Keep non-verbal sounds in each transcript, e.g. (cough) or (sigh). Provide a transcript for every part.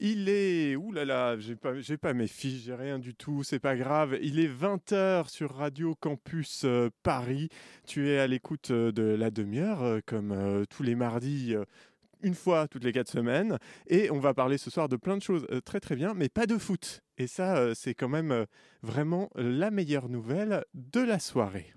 Il est. Ouh là là, j'ai pas, pas mes fiches, j'ai rien du tout, c'est pas grave. Il est 20h sur Radio Campus euh, Paris. Tu es à l'écoute euh, de la demi-heure, euh, comme tous les mardis. une fois toutes les quatre semaines. Et on va parler ce soir de plein de choses très très bien, mais pas de foot. Et ça, c'est quand même vraiment la meilleure nouvelle de la soirée.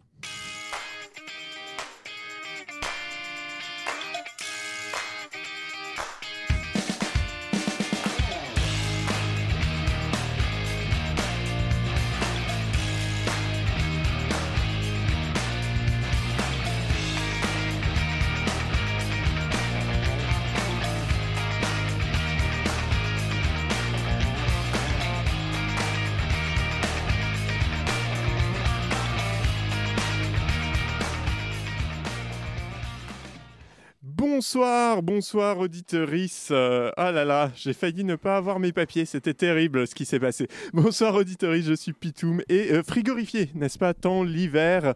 Bonsoir, bonsoir auditorice. Euh, ah là là, j'ai failli ne pas avoir mes papiers, c'était terrible ce qui s'est passé. Bonsoir auditorice, je suis Pitoum et euh, frigorifié, n'est-ce pas, tant l'hiver.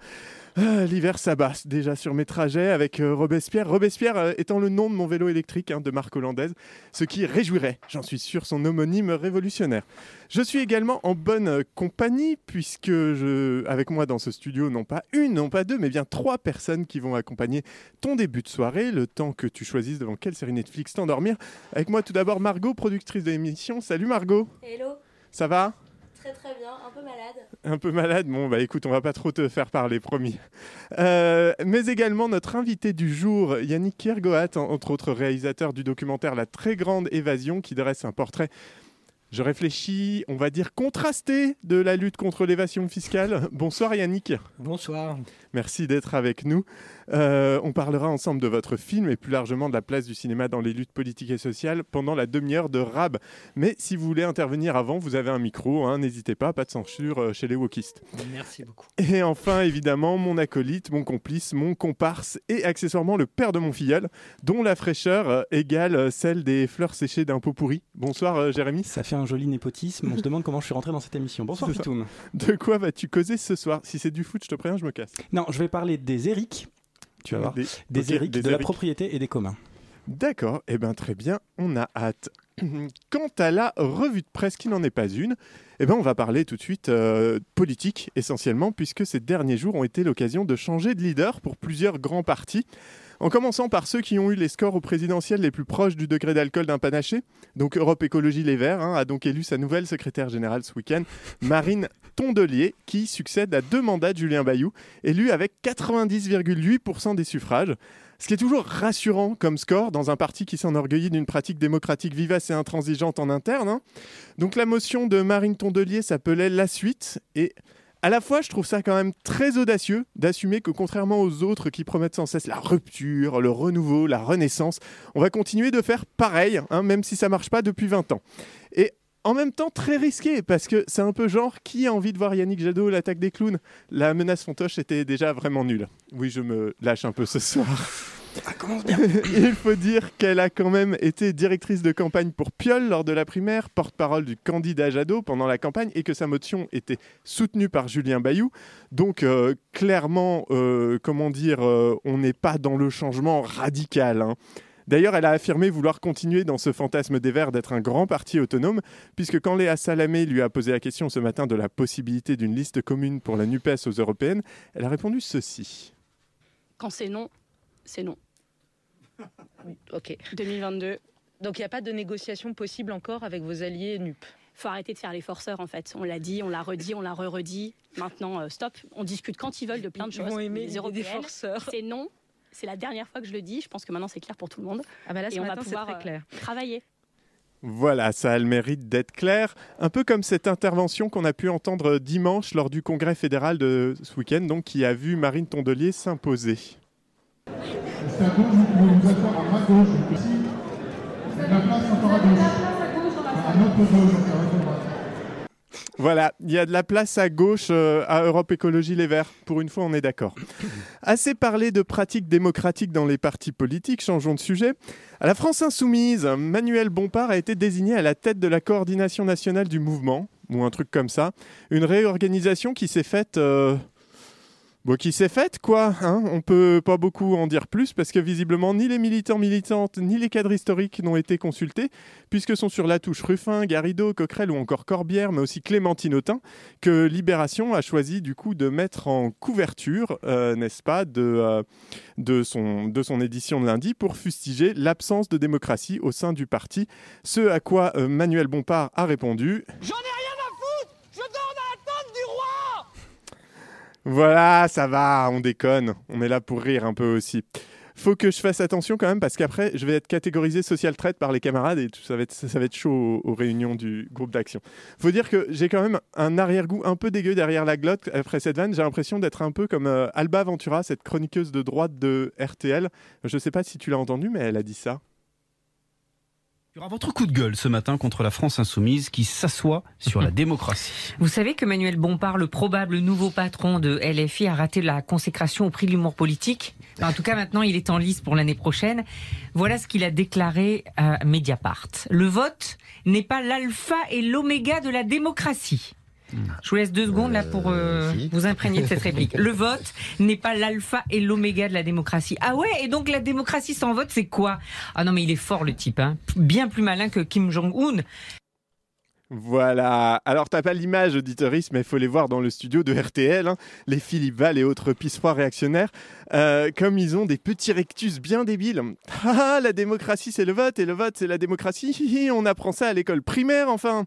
Euh, l'hiver s'abat déjà sur mes trajets avec euh, Robespierre. Robespierre euh, étant le nom de mon vélo électrique hein, de marque hollandaise, ce qui réjouirait, j'en suis sûr, son homonyme révolutionnaire. Je suis également en bonne euh, compagnie puisque je, avec moi dans ce studio, non pas une, non pas deux, mais bien trois personnes qui vont accompagner ton début de soirée, le temps que tu choisisses devant quelle série Netflix t'endormir. Avec moi tout d'abord Margot, productrice de l'émission. Salut Margot, Hello, ça va? Très très bien, un peu malade. un peu malade, bon bah écoute, on va pas trop te faire parler, promis. Euh, mais également notre invité du jour, Yannick Kiergoat, en- entre autres réalisateur du documentaire La très grande évasion, qui dresse un portrait, je réfléchis, on va dire contrasté de la lutte contre l'évasion fiscale. (laughs) Bonsoir Yannick, Bonsoir. merci d'être avec nous. Euh, on parlera ensemble de votre film et plus largement de la place du cinéma dans les luttes politiques et sociales pendant la demi-heure de Rab. Mais si vous voulez intervenir avant, vous avez un micro, hein, n'hésitez pas, pas de censure euh, chez les wokistes. Merci beaucoup. Et enfin, évidemment, mon acolyte, mon complice, mon comparse et accessoirement le père de mon filleul, dont la fraîcheur euh, égale celle des fleurs séchées d'un pot pourri. Bonsoir Jérémy. Ça fait un joli népotisme. On se demande comment je suis rentré dans cette émission. Bonsoir. Pitoum. De quoi vas-tu causer ce soir Si c'est du foot, je te préviens, je me casse. Non, je vais parler des Eric. Tu vas voir. Des, Des ok, Eric, des de la propriété et des communs. D'accord, eh bien très bien, on a hâte. (clears throat) Quant à la revue de presse qui n'en est pas une, eh ben on va parler tout de suite euh, politique essentiellement puisque ces derniers jours ont été l'occasion de changer de leader pour plusieurs grands partis. En commençant par ceux qui ont eu les scores au présidentiel les plus proches du degré d'alcool d'un panaché. Donc Europe Écologie Les Verts hein, a donc élu sa nouvelle secrétaire générale ce week-end, Marine Tondelier, qui succède à deux mandats de Julien Bayou, élu avec 90,8% des suffrages. Ce qui est toujours rassurant comme score dans un parti qui s'enorgueillit d'une pratique démocratique vivace et intransigeante en interne. hein. Donc la motion de Marine Tondelier s'appelait La Suite et à la fois je trouve ça quand même très audacieux d'assumer que contrairement aux autres qui promettent sans cesse la rupture, le renouveau, la renaissance, on va continuer de faire pareil, hein, même si ça marche pas depuis 20 ans. Et en même temps très risqué parce que c'est un peu genre qui a envie de voir Yannick Jadot l'attaque des clowns? La menace Fontoche était déjà vraiment nulle. Oui, je me lâche un peu ce soir. Ça commence bien. (laughs) Il faut dire qu'elle a quand même été directrice de campagne pour Piolle lors de la primaire, porte-parole du candidat Jadot pendant la campagne et que sa motion était soutenue par Julien Bayou. Donc euh, clairement, euh, comment dire, euh, on n'est pas dans le changement radical. hein. D'ailleurs, elle a affirmé vouloir continuer dans ce fantasme des Verts d'être un grand parti autonome, puisque quand Léa Salamé lui a posé la question ce matin de la possibilité d'une liste commune pour la NUPES aux européennes, elle a répondu ceci. Quand c'est non, c'est non. (laughs) Ok. 2022, Donc il n'y a pas de négociation possible encore avec vos alliés NUP. faut arrêter de faire les forceurs en fait. On l'a dit, on l'a redit, on l'a re-redit. Maintenant, euh, stop. On discute quand ils veulent de plein de Ils choses. vont aimer Les des européennes, forceurs. c'est non. C'est la dernière fois que je le dis. Je pense que maintenant c'est clair pour tout le monde. Ah bah là, ce Et on va pouvoir, très euh. Travailler. Voilà, ça a le mérite d'être clair. Un peu comme cette intervention qu'on a pu entendre dimanche lors du congrès fédéral de ce week-end, donc qui a vu Marine Tondelier s'imposer. Voilà, il y a de la place à gauche euh, à Europe Écologie Les Verts. Pour une fois, on est d'accord. Assez parlé de pratiques démocratiques dans les partis politiques, changeons de sujet. À la France Insoumise, Manuel Bompard a été désigné à la tête de la coordination nationale du mouvement, ou un truc comme ça. Une réorganisation qui s'est faite euh, Bon, qui s'est faite, quoi. Hein on peut pas beaucoup en dire plus parce que visiblement, ni les militants militantes, ni les cadres historiques n'ont été consultés, puisque sont sur la touche Ruffin, Garrido, Coquerel ou encore Corbière, mais aussi Clémentine Autain, que Libération a choisi du coup de mettre en couverture, euh, n'est-ce pas, de, euh, de, son, de son édition de lundi pour fustiger l'absence de démocratie au sein du parti. Ce à quoi euh, Manuel Bompard a répondu à foutre Je dors dans la tente du roi Voilà, ça va, on déconne. On est là pour rire un peu aussi. Faut que je fasse attention quand même parce qu'après, je vais être catégorisé social traite par les camarades et ça, va être, ça va être chaud aux, réunions du groupe d'action. Faut dire que j'ai quand même un arrière-goût un peu dégueu derrière la glotte après cette vanne. J'ai l'impression d'être un peu comme euh, Alba Ventura, cette chroniqueuse de droite de RTL. Je sais pas si tu l'as entendu, mais elle a dit ça. Il y aura votre coup de gueule ce matin contre la France insoumise qui s'assoit sur la (laughs) démocratie. Vous savez que Manuel Bompard, le probable nouveau patron de LFI, a raté la consécration au prix de l'humour politique. Enfin, en tout cas, maintenant, il est en lice pour l'année prochaine. Voilà ce qu'il a déclaré à Mediapart. Le vote n'est pas l'alpha et l'oméga de la démocratie. Je vous laisse deux secondes là pour euh, vous imprégner de cette réplique. (laughs) Le vote n'est pas l'alpha et l'oméga de la démocratie. Ah ouais, et donc la démocratie sans vote, c'est quoi? Ah non, mais il est fort le type, hein. bien plus malin que Kim Jong-un. Voilà. Alors, t'as pas l'image, auditeuriste, mais il faut les voir dans le studio de RTL. hein. Les Philippe Val et autres pissoirs réactionnaires, euh, comme ils ont des petits rectus bien débiles. Ah, la démocratie, c'est le vote, et le vote, c'est la démocratie. (laughs) On apprend ça à l'école primaire, enfin.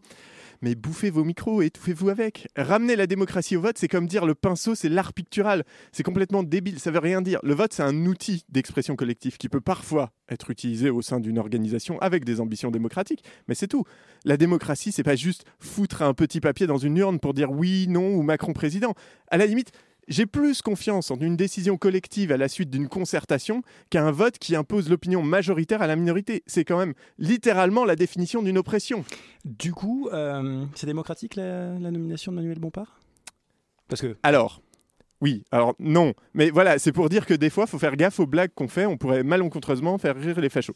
Mais bouffez vos micros, étouffez-vous avec. Ramener la démocratie au vote, c'est comme dire le pinceau, c'est l'art pictural. C'est complètement débile, ça veut rien dire. Le vote, c'est un outil d'expression collective qui peut parfois être utilisé au sein d'une organisation avec des ambitions démocratiques, mais c'est tout. La démocratie, c'est pas juste foutre un petit papier dans une urne pour dire oui, non ou Macron président. À la limite, j'ai plus confiance en une décision collective à la suite d'une concertation qu'à un vote qui impose l'opinion majoritaire à la minorité. C'est quand même littéralement la définition d'une oppression. Du coup, euh, c'est démocratique la, la nomination de Manuel Bompard? Parce que Alors, oui, alors non, mais voilà, c'est pour dire que des fois, il faut faire gaffe aux blagues qu'on fait, on pourrait malencontreusement faire rire les fachos.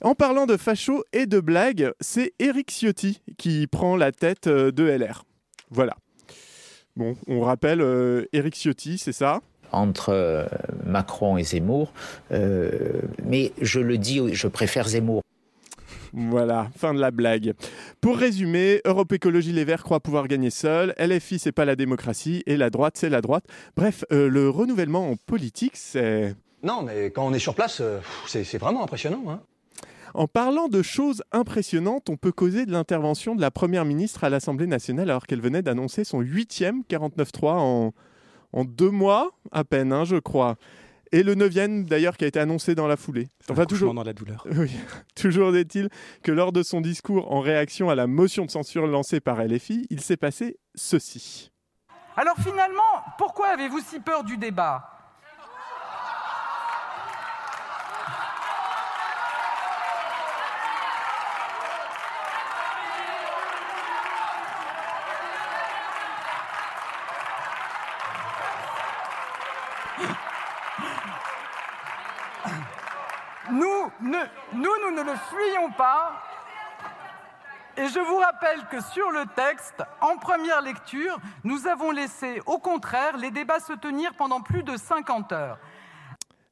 En parlant de fachos et de blagues, c'est Éric Ciotti qui prend la tête euh, de LR. Voilà. Bon, on rappelle, euh, Éric Ciotti, c'est ça? Entre euh, Macron et Zemmour, euh, mais je le dis, je préfère Zemmour. Voilà, fin de la blague. Pour résumer, Europe Écologie Les Verts croient pouvoir gagner seul, LFI c'est pas la démocratie et la droite c'est la droite. Bref, euh, le renouvellement en politique c'est... Non, mais quand on est sur place, c'est c'est vraiment impressionnant. Hein. En parlant de choses impressionnantes, on peut causer de l'intervention de la Première ministre à l'Assemblée nationale alors qu'elle venait d'annoncer son huitième 49.3 en, en deux mois à peine, hein, je crois. Et le neuvième d'ailleurs qui a été annoncé dans la foulée. enfin, toujours dans la douleur. (laughs) Oui, toujours est-il que lors de son discours en réaction à la motion de censure lancée par LFI, il s'est passé ceci. Alors finalement, pourquoi avez-vous si peur du débat? Ne, nous, nous ne le fuyons pas. Et je vous rappelle que sur le texte, en première lecture, nous avons laissé, au contraire, les débats se tenir pendant plus de 50 heures.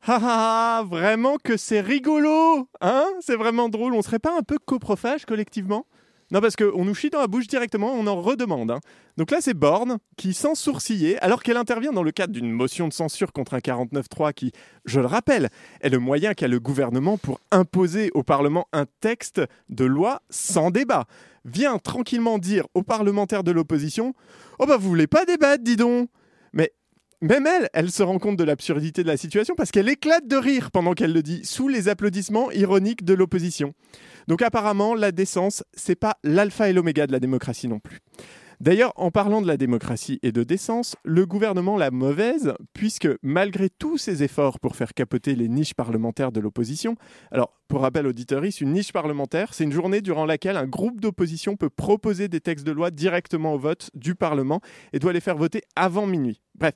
Ah ah, ah, vraiment que c'est rigolo Hein? C'est vraiment drôle. On serait pas un peu coprophage collectivement? Non, parce qu'on nous chie dans la bouche directement, on en redemande. hein. Donc là, c'est Borne qui, sans sourciller, alors qu'elle intervient dans le cadre d'une motion de censure contre un 49.3 qui, je le rappelle, est le moyen qu'a le gouvernement pour imposer au Parlement un texte de loi sans débat, vient tranquillement dire aux parlementaires de l'opposition Oh bah vous voulez pas débattre, dis donc Mais même elle, elle se rend compte de l'absurdité de la situation parce qu'elle éclate de rire pendant qu'elle le dit, sous les applaudissements ironiques de l'opposition. Donc apparemment, la décence, c'est pas l'alpha et l'oméga de la démocratie non plus. D'ailleurs, en parlant de la démocratie et de décence, le gouvernement l'a mauvaise, puisque malgré tous ses efforts pour faire capoter les niches parlementaires de l'opposition, alors pour rappel auditoris, une niche parlementaire, c'est une journée durant laquelle un groupe d'opposition peut proposer des textes de loi directement au vote du Parlement et doit les faire voter avant minuit. Bref,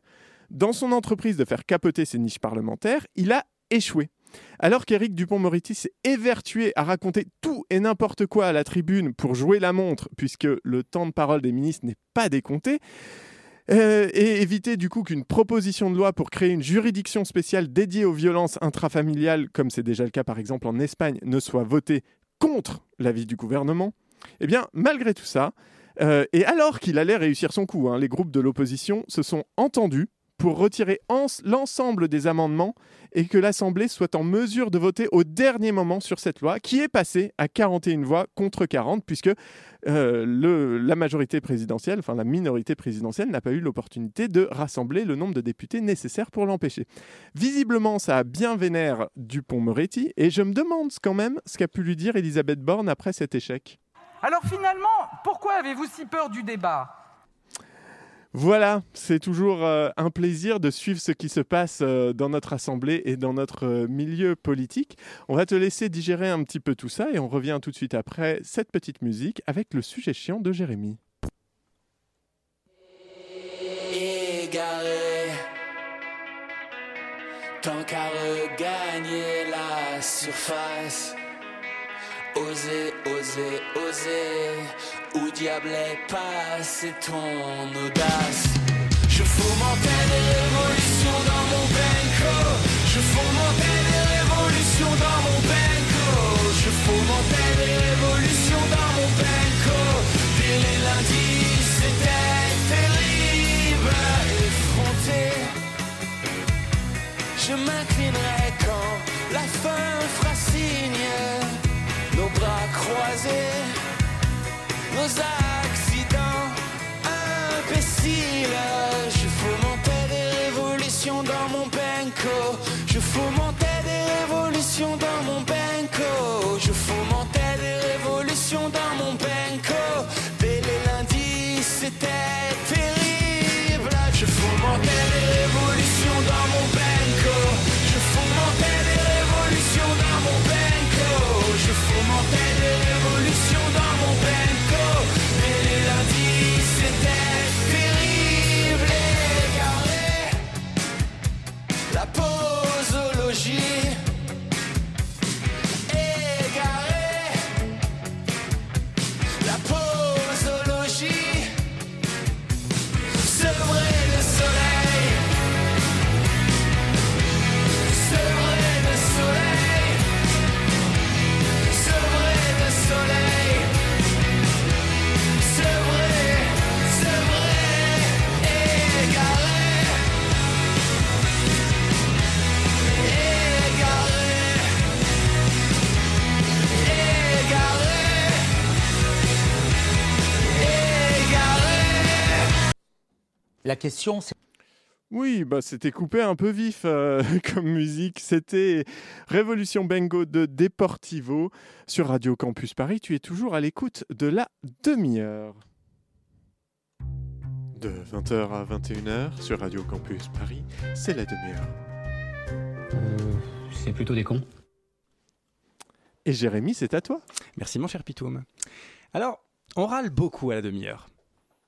dans son entreprise de faire capoter ces niches parlementaires, il a échoué. Alors qu'Éric Dupont-Moretti s'est évertué à raconter tout et n'importe quoi à la tribune pour jouer la montre, puisque le temps de parole des ministres n'est pas décompté, Euh, et éviter du coup qu'une proposition de loi pour créer une juridiction spéciale dédiée aux violences intrafamiliales, comme c'est déjà le cas par exemple en Espagne, ne soit votée contre l'avis du gouvernement. Eh bien, malgré tout ça, euh, et alors qu'il allait réussir son coup, hein, les groupes de l'opposition se sont entendus pour retirer en- l'ensemble des amendements et que l'Assemblée soit en mesure de voter au dernier moment sur cette loi qui est passée à 41 voix contre 40 puisque euh, la majorité présidentielle, enfin la minorité présidentielle n'a pas eu l'opportunité de rassembler le nombre de députés nécessaires pour l'empêcher. Visiblement, ça a bien vénère Dupont-Moretti et je me demande quand même ce qu'a pu lui dire Elisabeth Borne après cet échec. Alors finalement, pourquoi avez-vous si peur du débat? Voilà, c'est toujours euh, un plaisir de suivre ce qui se passe euh, dans notre assemblée et dans notre euh, milieu politique. On va te laisser digérer un petit peu tout ça et on revient tout de suite après cette petite musique avec le sujet chiant de Jérémy. Tant qu'à regagner la surface. Oser, oser, oser. Où diable est passé ton audace? Je fomentais des révolutions dans mon benko. Je nos accidents imbéciles. Je fomentais des révolutions dans mon benko. Je fomentais des révolutions dans mon benko. La question, c'est Oui, bah c'était coupé un peu vif euh, (laughs) comme musique. C'était Révolution Bengo de Deportivo sur Radio Campus Paris. Tu es toujours à l'écoute de la demi-heure. De 20h à 21h sur Radio Campus Paris, c'est la demi-heure. C'est plutôt des cons. Et Jérémy, c'est à toi. Merci mon cher Pitoum. Alors, on râle beaucoup à la demi-heure.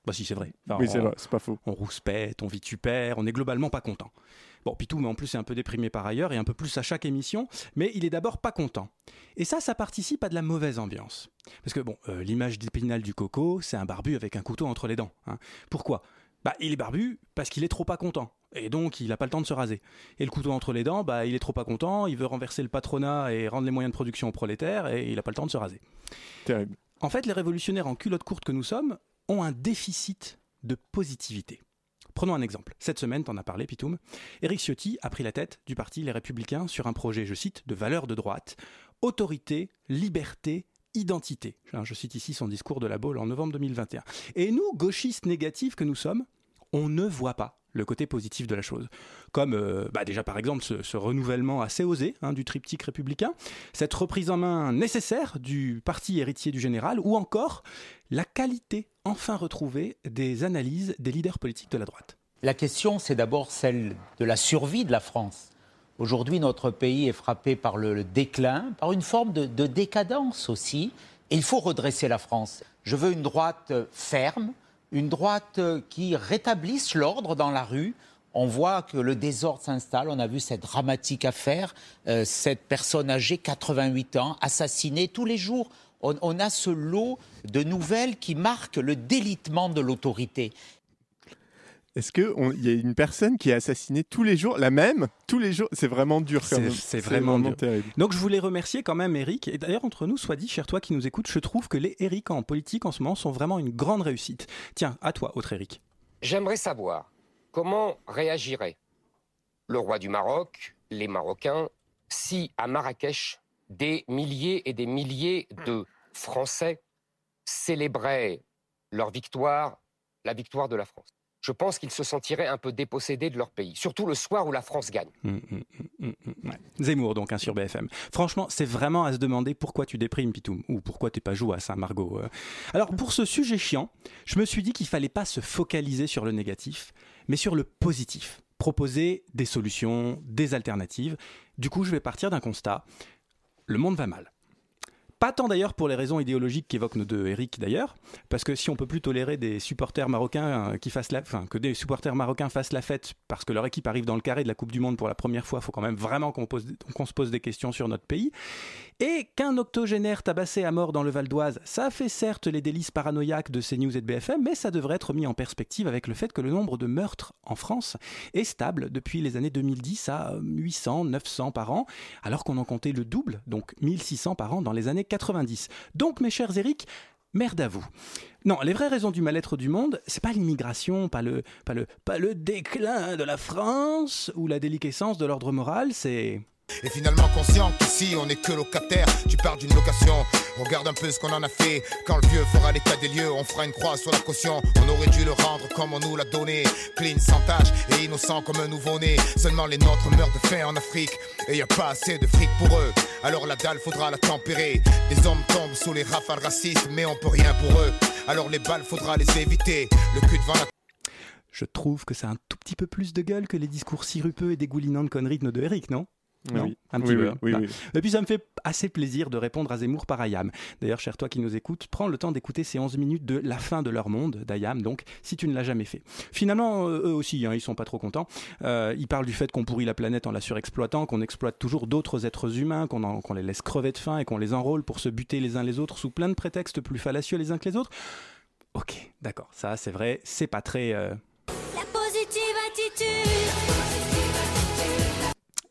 Bah si, c'est vrai. Enfin, Oui, c'est vrai, c'est pas faux. On rouspète, on vitupère, on est globalement pas content. Bon, Pitoum, en plus, est un peu déprimé par ailleurs et un peu plus à chaque émission, mais il est d'abord pas content. Et ça, ça participe à de la mauvaise ambiance. Parce que, bon, euh, l'image d'épinal du coco, c'est un barbu avec un couteau entre les dents. hein. Pourquoi? Bah, il est barbu parce qu'il est trop pas content. Et donc, il n'a pas le temps de se raser. Et le couteau entre les dents, bah, il est trop pas content, il veut renverser le patronat et rendre les moyens de production aux prolétaires, et il n'a pas le temps de se raser. Terrible. En fait, les révolutionnaires en culotte courte que nous sommes ont un déficit de positivité. Prenons un exemple. Cette semaine, t'en as parlé, Pitoum. Éric Ciotti a pris la tête du parti Les Républicains sur un projet, je cite, de valeurs de droite, autorité, liberté, identité. Hein, Je cite ici son discours de la Baule en novembre 2021. Et nous, gauchistes négatifs que nous sommes, on ne voit pas le côté positif de la chose. Comme euh, bah déjà par exemple ce, renouvellement assez osé hein, du triptyque républicain, cette reprise en main nécessaire du parti héritier du général, ou encore la qualité enfin retrouvée des analyses des leaders politiques de la droite. La question, c'est d'abord celle de la survie de la France. Aujourd'hui, notre pays est frappé par le, déclin, par une forme de, de décadence aussi, et il faut redresser la France. Je veux une droite ferme, une droite euh, qui rétablisse l'ordre dans la rue. On voit que le désordre s'installe. On a vu cette dramatique affaire, euh, cette personne âgée, 88 ans, assassinée tous les jours. On, on a ce lot de nouvelles qui marquent le délitement de l'autorité. Est-ce qu'il y a une personne qui est assassinée tous les jours, la même, tous les jours? C'est vraiment dur quand C'est- même. C'est vraiment, dur. terrible. Donc je voulais remercier quand même Eric. Et d'ailleurs, entre nous, soit dit, cher toi qui nous écoutes, je trouve que les Eric en politique en ce moment sont vraiment une grande réussite. Tiens, à toi, autre Eric. J'aimerais savoir comment réagirait le roi du Maroc, les Marocains, si à Marrakech, des milliers et des milliers de Français célébraient leur victoire, la victoire de la France. Je pense qu'ils se sentiraient un peu dépossédés de leur pays, surtout le soir où la France gagne. Hum, hum, hum. Zemmour, donc, hein, sur BFM. Franchement, c'est vraiment à se demander pourquoi tu déprimes, Pitoum, ou pourquoi t'es pas joué à Saint-Margot. euh. Alors, pour ce sujet chiant, je me suis dit qu'il fallait pas se focaliser sur le négatif, mais sur le positif. Proposer des solutions, des alternatives. Du coup, je vais partir d'un constat. Le monde va mal. Pas tant d'ailleurs pour les raisons idéologiques qu'évoquent nos deux Eric d'ailleurs, parce que si on peut plus tolérer des supporters marocains euh, qui fassent la, enfin que des supporters marocains fassent la fête parce que leur équipe arrive dans le carré de la Coupe du Monde pour la première fois, faut quand même vraiment qu'on se pose des questions sur notre pays. Et qu'un octogénaire tabassé à mort dans le Val d'Oise, ça fait certes les délices paranoïaques de CNews et de BFM, mais ça devrait être mis en perspective avec le fait que le nombre de meurtres en France est stable depuis les années 2010 à 800, 900 par an, alors qu'on en comptait le double, donc 1600 par an dans les années 90. Donc mes chers Eric, Merde à vous. Non, les vraies raisons du mal-être du monde, c'est pas l'immigration, pas le, pas le, pas le déclin de la France ou la déliquescence de l'ordre moral, c'est Et finalement conscient qu'ici on n'est que locataire. Tu parles d'une location, regarde un peu ce qu'on en a fait. Quand le vieux fera l'état des lieux, on fera une croix sur la caution. On aurait dû le rendre comme on nous l'a donné. Clean, sans tache et innocent comme un nouveau-né. Seulement les nôtres meurent de faim en Afrique Et y a pas assez de fric pour eux Alors la dalle faudra la tempérer. Des hommes tombent sous les rafales racistes Mais on peut rien pour eux. Alors les balles faudra les éviter. Le cul devant la Je trouve que c'est un tout petit peu plus de gueule que les discours sirupeux et dégoulinants de conneries de Eric, non? Non, Oui. un petit Oui, peu. oui. Et puis ça me fait assez plaisir de répondre à Zemmour par Ayam. D'ailleurs, cher toi qui nous écoutes, prends le temps d'écouter ces 11 minutes de La fin de leur monde d'Ayam, donc si tu ne l'as jamais fait. Finalement, euh, eux aussi, hein, ils sont pas trop contents. Euh, ils parlent du fait qu'on pourrit la planète en la surexploitant, qu'on exploite toujours d'autres êtres humains, qu'on les laisse crever de faim et qu'on les enrôle pour se buter les uns les autres sous plein de prétextes plus fallacieux les uns que les autres. Ok, d'accord, ça c'est vrai, c'est pas très... euh,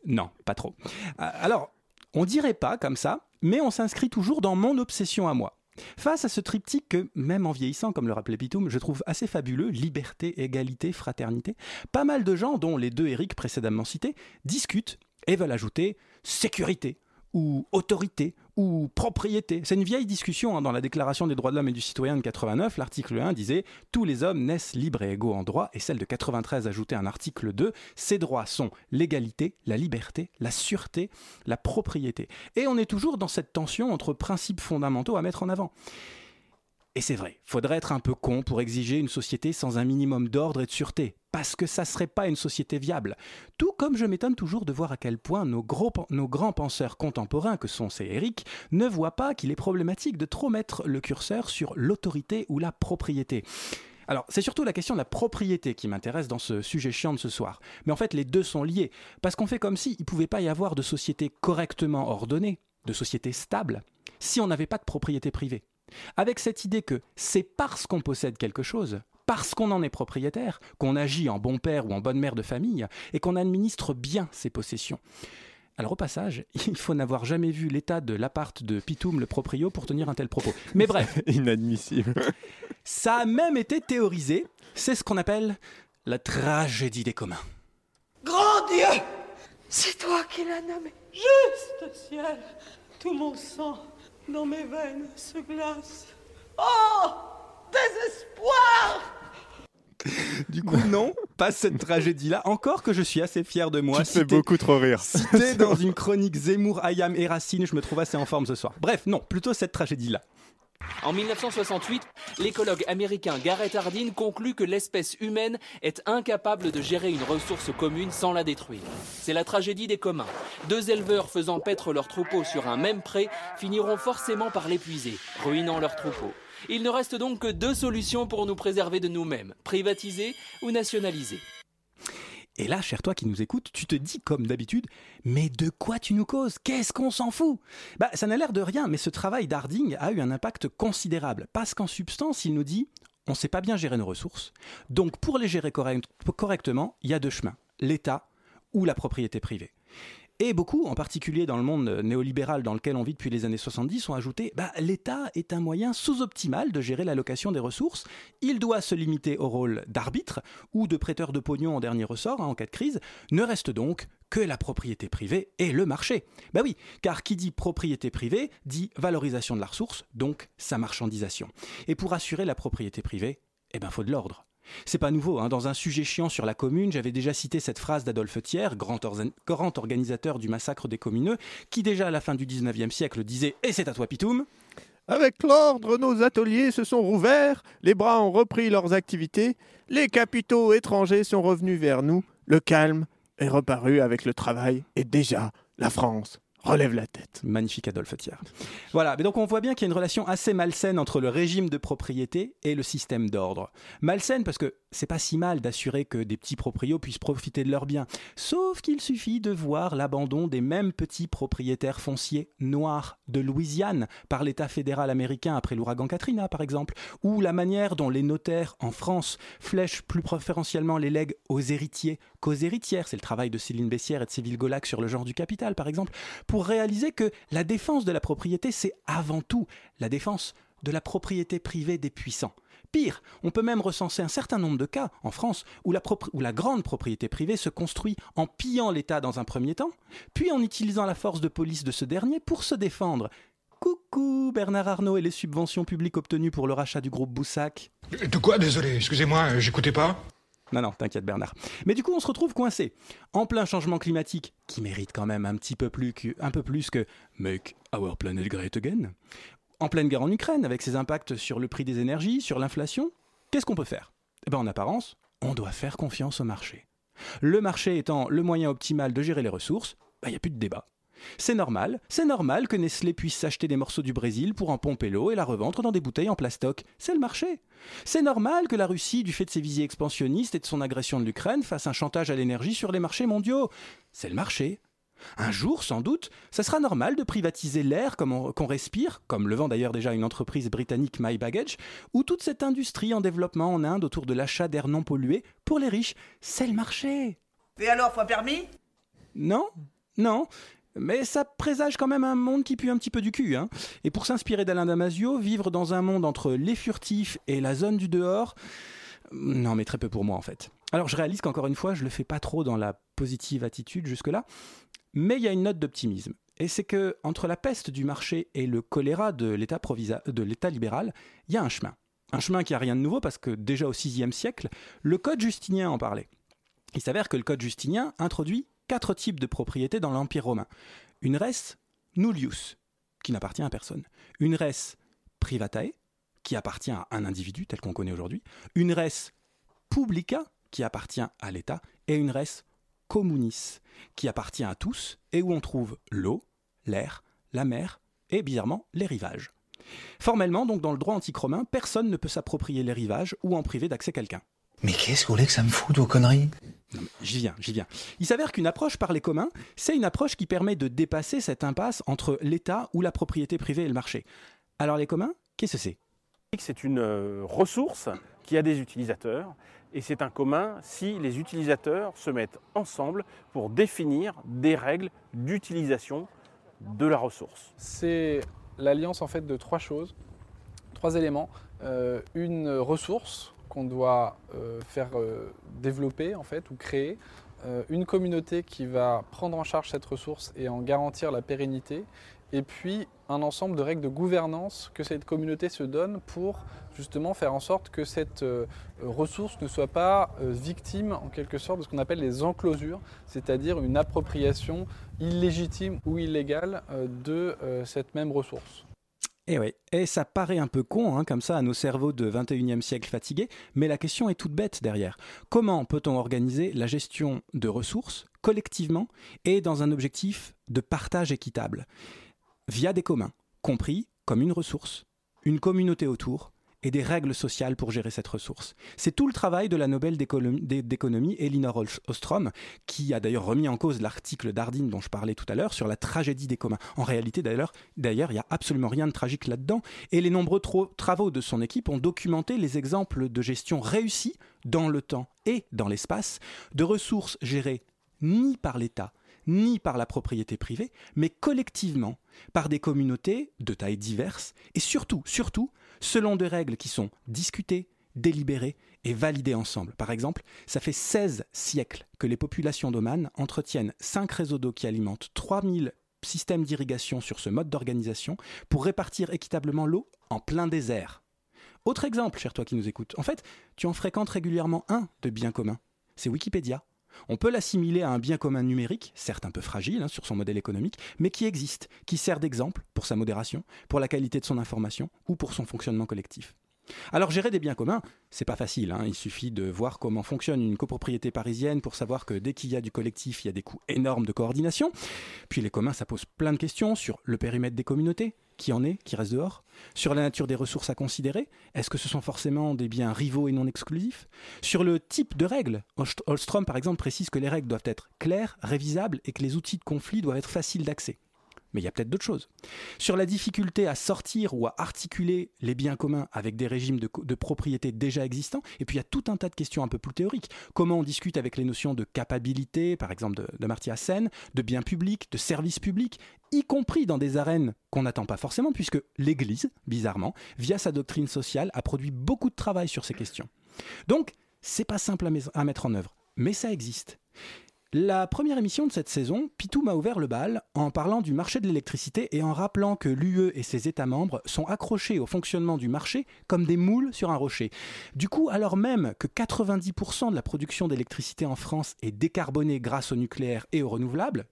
Non, pas trop. Euh, Alors, on dirait pas comme ça, mais on s'inscrit toujours dans mon obsession à moi. Face à ce triptyque que, même en vieillissant, comme le rappelait Pitoum, je trouve assez fabuleux, liberté, égalité, fraternité, pas mal de gens, dont les deux Eric précédemment cités, discutent et veulent ajouter sécurité, ou autorité, ou propriété. C'est une vieille discussion hein, dans la Déclaration des droits de l'homme et du citoyen de 89. L'article 1 disait Tous les hommes naissent libres et égaux en droit, et celle de 93 ajoutait un article 2 Ces droits sont l'égalité, la liberté, la sûreté, la propriété. Et on est toujours dans cette tension entre principes fondamentaux à mettre en avant. Et c'est vrai, faudrait être un peu con pour exiger une société sans un minimum d'ordre et de sûreté, parce que ça serait pas une société viable. Tout comme je m'étonne toujours de voir à quel point nos, grands penseurs contemporains, que sont ces Eric, ne voient pas qu'il est problématique de trop mettre le curseur sur l'autorité ou la propriété. Alors, c'est surtout la question de la propriété qui m'intéresse dans ce sujet chiant de ce soir. Mais en fait, les deux sont liés, parce qu'on fait comme s'il ne pouvait pas y avoir de société correctement ordonnée, de société stable, si on n'avait pas de propriété privée. Avec cette idée que c'est parce qu'on possède quelque chose, parce qu'on en est propriétaire, qu'on agit en bon père ou en bonne mère de famille, et qu'on administre bien ses possessions. Alors au passage, (laughs) il faut n'avoir jamais vu l'état de l'appart de Pitoum le proprio pour tenir un tel propos. Mais (laughs) bref. Inadmissible. Ça a même été théorisé, c'est ce qu'on appelle la tragédie des communs. Grand Dieu C'est toi qui l'as nommé. Juste ciel Tout mon sang dans mes veines se glace. Oh Désespoir Du coup, non, pas cette tragédie-là. Encore que je suis assez fier de moi. Tu te fais Cité- beaucoup trop rire. Cité dans une chronique Zemmour, Ayam et Racine, je me trouve assez en forme ce soir. Bref, non, plutôt cette tragédie-là. En 1968, l'écologue américain Garrett Hardin conclut que l'espèce humaine est incapable de gérer une ressource commune sans la détruire. C'est la tragédie des communs. Deux éleveurs faisant paître leurs troupeaux sur un même pré finiront forcément par l'épuiser, ruinant leurs troupeaux. Il ne reste donc que deux solutions pour nous préserver de nous-mêmes, privatiser ou nationaliser. Et là, cher toi qui nous écoutes, tu te dis comme d'habitude, mais de quoi tu nous causes? Qu'est-ce qu'on s'en fout? Bah, ça n'a l'air de rien, mais ce travail d'Harding a eu un impact considérable, parce qu'en substance, il nous dit, on ne sait pas bien gérer nos ressources. Donc pour les gérer correct- correctement, il y a deux chemins, l'État ou la propriété privée. Et beaucoup, en particulier dans le monde néolibéral dans lequel on vit depuis les années 70, ont ajouté bah, l'État est un moyen sous-optimal de gérer l'allocation des ressources. Il doit se limiter au rôle d'arbitre ou de prêteur de pognon en dernier ressort hein, en cas de crise. Ne reste donc que la propriété privée et le marché. Bah oui, car qui dit propriété privée dit valorisation de la ressource, donc sa marchandisation. Et pour assurer la propriété privée, eh ben faut de l'ordre. C'est pas nouveau, hein. dans un sujet chiant sur la commune, j'avais déjà cité cette phrase d'Adolphe Thiers, grand, organisateur du massacre des communeux, qui déjà à la fin du 19e siècle disait Et c'est à toi Pitoum Avec l'ordre, nos ateliers se sont rouverts, les bras ont repris leurs activités, les capitaux étrangers sont revenus vers nous, le calme est reparu avec le travail, et déjà, la France relève la tête. Magnifique Adolphe Thiers. Voilà, mais donc on voit bien qu'il y a une relation assez malsaine entre le régime de propriété et le système d'ordre. Malsaine parce que c'est pas si mal d'assurer que des petits proprios puissent profiter de leurs biens. Sauf qu'il suffit de voir l'abandon des mêmes petits propriétaires fonciers noirs de Louisiane par l'État fédéral américain après l'ouragan Katrina, par exemple, ou la manière dont les notaires en France flèchent plus préférentiellement les legs aux héritiers qu'aux héritières. C'est le travail de Céline Bessière et de Séville Golac sur le genre du capital, par exemple, pour réaliser que la défense de la propriété, c'est avant tout la défense de la propriété privée des puissants. Pire, on peut même recenser un certain nombre de cas en France où la, propri- où la grande propriété privée se construit en pillant l'État dans un premier temps, puis en utilisant la force de police de ce dernier pour se défendre. Coucou Bernard Arnault et les subventions publiques obtenues pour le rachat du groupe Boussac. De quoi? Désolé, excusez-moi, euh, j'écoutais pas. Non, non, t'inquiète Bernard. Mais du coup, on se retrouve coincé. En plein changement climatique, qui mérite quand même un petit peu plus que, un peu plus que Make Our Planet Great Again. En pleine guerre en Ukraine, avec ses impacts sur le prix des énergies, sur l'inflation, qu'est-ce qu'on peut faire? Eh ben, en apparence, on doit faire confiance au marché. Le marché étant le moyen optimal de gérer les ressources, il n'y a plus de débat. C'est normal, c'est normal que Nestlé puisse s'acheter des morceaux du Brésil pour en pomper l'eau et la revendre dans des bouteilles en plastoc. C'est le marché. C'est normal que la Russie, du fait de ses visées expansionnistes et de son agression de l'Ukraine, fasse un chantage à l'énergie sur les marchés mondiaux. C'est le marché. Un jour, sans doute, ça sera normal de privatiser l'air qu'on respire, comme le vend d'ailleurs déjà une entreprise britannique My Baggage, ou toute cette industrie en développement en Inde autour de l'achat d'air non pollué pour les riches. C'est le marché. Et alors, un permis? Non, non. Mais ça présage quand même un monde qui pue un petit peu du cul. Hein. Et pour s'inspirer d'Alain Damasio, vivre dans un monde entre les furtifs et la zone du dehors, non, mais très peu pour moi en fait. Alors je réalise qu'encore une fois, je le fais pas trop dans la positive attitude jusque-là, mais il y a une note d'optimisme. Et c'est que entre la peste du marché et le choléra de l'État libéral, il y a un chemin. Un chemin qui a rien de nouveau parce que déjà au VIe siècle, le Code justinien en parlait. Il s'avère que le Code justinien introduit quatre types de propriétés dans l'Empire romain. Une res nullius, qui n'appartient à personne. Une res privatae, qui appartient à un individu tel qu'on connaît aujourd'hui. Une res publica, qui appartient à l'État. Et une res communis, qui appartient à tous et où on trouve l'eau, l'air, la mer et bizarrement les rivages. Formellement, donc dans le droit antique romain, personne ne peut s'approprier les rivages ou en priver d'accès quelqu'un. Mais qu'est-ce que vous voulez que ça me foute, vos conneries? J'y viens, j'y viens. Il s'avère qu'une approche par les communs, c'est une approche qui permet de dépasser cette impasse entre l'État ou la propriété privée et le marché. Alors les communs, qu'est-ce que c'est? C'est une euh, ressource qui a des utilisateurs et c'est un commun si les utilisateurs se mettent ensemble pour définir des règles d'utilisation de la ressource. C'est l'alliance en fait de trois choses, trois éléments. Euh, une ressource qu'on doit euh, faire euh, développer en fait ou créer, une communauté qui va prendre en charge cette ressource et en garantir la pérennité, et puis un ensemble de règles de gouvernance que cette communauté se donne pour justement faire en sorte que cette euh, ressource ne soit pas euh, victime en quelque sorte de ce qu'on appelle les enclosures, c'est-à-dire une appropriation illégitime ou illégale euh, de cette même ressource. Et oui, et ça paraît un peu con, hein, comme ça, à nos cerveaux de 21e siècle fatigués, mais la question est toute bête derrière. Comment peut-on organiser la gestion de ressources collectivement et dans un objectif de partage équitable? Via des communs, compris comme une ressource, une communauté autour et des règles sociales pour gérer cette ressource. C'est tout le travail de la Nobel d'économie d'é- d'économie Elinor Ostrom, qui a d'ailleurs remis en cause l'article d'Ardine dont je parlais tout à l'heure sur la tragédie des communs. En réalité, d'ailleurs, il n'y a absolument rien de tragique là-dedans, et les nombreux travaux de son équipe ont documenté les exemples de gestion réussie dans le temps et dans l'espace de ressources gérées ni par l'État, ni par la propriété privée, mais collectivement par des communautés de tailles diverses et surtout, surtout, selon des règles qui sont discutées, délibérées et validées ensemble. Par exemple, ça fait 16 siècles que les populations d'Oman entretiennent 5 réseaux d'eau qui alimentent 3000 systèmes d'irrigation sur ce mode d'organisation pour répartir équitablement l'eau en plein désert. Autre exemple, cher toi qui nous écoutes. En fait, tu en fréquentes régulièrement un de bien commun. C'est Wikipédia. On peut l'assimiler à un bien commun numérique, certes un peu fragile hein, sur son modèle économique, mais qui existe, qui sert d'exemple pour sa modération, pour la qualité de son information ou pour son fonctionnement collectif. Alors gérer des biens communs, c'est pas facile. hein. Il suffit de voir comment fonctionne une copropriété parisienne pour savoir que dès qu'il y a du collectif, il y a des coûts énormes de coordination. Puis les communs, ça pose plein de questions sur le périmètre des communautés, qui en est, qui reste dehors, sur la nature des ressources à considérer. Est-ce que ce sont forcément des biens rivaux et non exclusifs? Sur le type de règles, Holst- Holstrom par exemple précise que les règles doivent être claires, révisables et que les outils de conflit doivent être faciles d'accès. Mais il y a peut-être d'autres choses. Sur la difficulté à sortir ou à articuler les biens communs avec des régimes de, propriété déjà existants. Et puis il y a tout un tas de questions un peu plus théoriques. Comment on discute avec les notions de capacité, par exemple de, Marty Hassen, de biens publics, de services publics, y compris dans des arènes qu'on n'attend pas forcément, puisque l'Église, bizarrement, via sa doctrine sociale, a produit beaucoup de travail sur ces questions. Donc, c'est pas simple à mettre en œuvre, mais ça existe. La première émission de cette saison, Pitou m'a ouvert le bal en parlant du marché de l'électricité et en rappelant que l'UE et ses États membres sont accrochés au fonctionnement du marché comme des moules sur un rocher. Du coup, alors même que 90% de la production d'électricité en France est décarbonée grâce au nucléaire et aux renouvelables,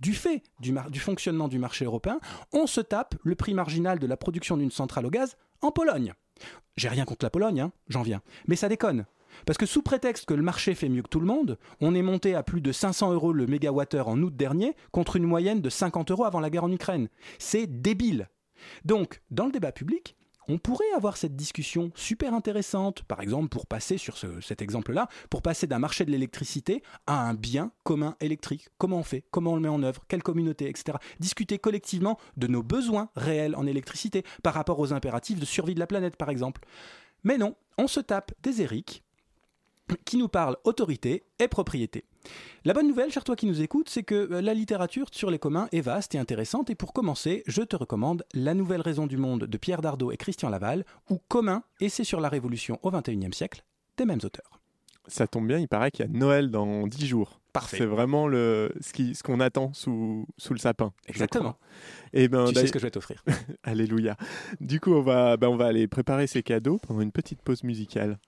du fait du, fonctionnement du marché européen, on se tape le prix marginal de la production d'une centrale au gaz en Pologne. J'ai rien contre la Pologne, hein, j'en viens. Mais ça déconne. Parce que sous prétexte que le marché fait mieux que tout le monde, on est monté à plus de 500 euros le mégawattheure en août dernier contre une moyenne de 50 euros avant la guerre en Ukraine. C'est débile. Donc, dans le débat public, on pourrait avoir cette discussion super intéressante, par exemple pour passer sur ce- cet exemple-là, pour passer d'un marché de l'électricité à un bien commun électrique. Comment on fait? Comment on le met en œuvre? Quelle communauté? Etc. Discuter collectivement de nos besoins réels en électricité par rapport aux impératifs de survie de la planète, par exemple. Mais non, on se tape des Eric qui nous parlent autorité et propriété. La bonne nouvelle, cher toi qui nous écoutes, c'est que euh, la littérature sur les communs est vaste et intéressante. Et pour commencer, je te recommande La Nouvelle Raison du Monde de Pierre Dardot et Christian Laval, ou Commun, et c'est sur la Révolution au XXIe siècle, des mêmes auteurs. Ça tombe bien, il paraît qu'il y a Noël dans 10 jours. Parfait. C'est vraiment le, ce qui- ce qu'on attend sous, sous le sapin. Exactement. Et ben, Tu sais d'ailleurs- ce que je vais t'offrir. (laughs) Alléluia. Du coup, on va, ben, on va aller préparer ces cadeaux pendant une petite pause musicale.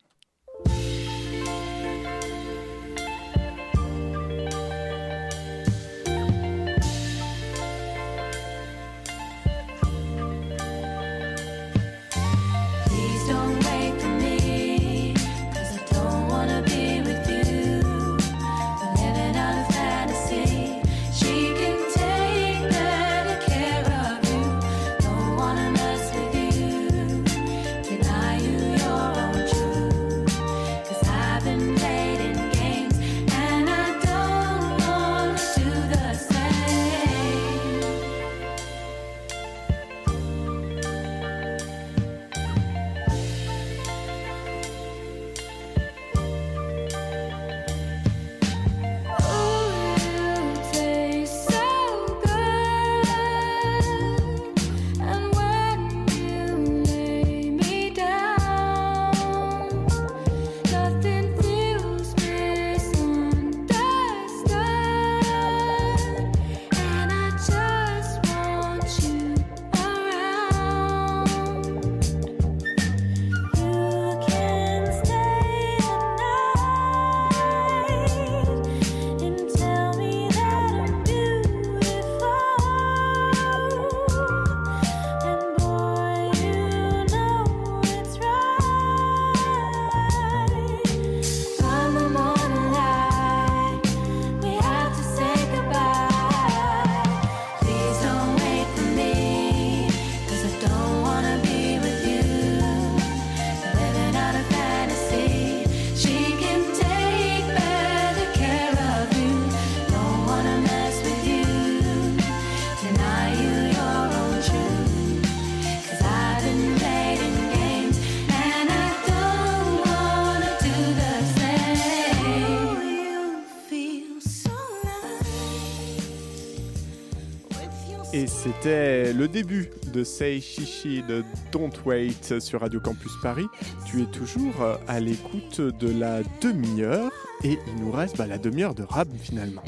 C'était le début de Say Shishi de Don't Wait sur Radio Campus Paris. Tu es toujours euh, à l'écoute de la demi-heure et il nous reste bah, la demi-heure de rap finalement.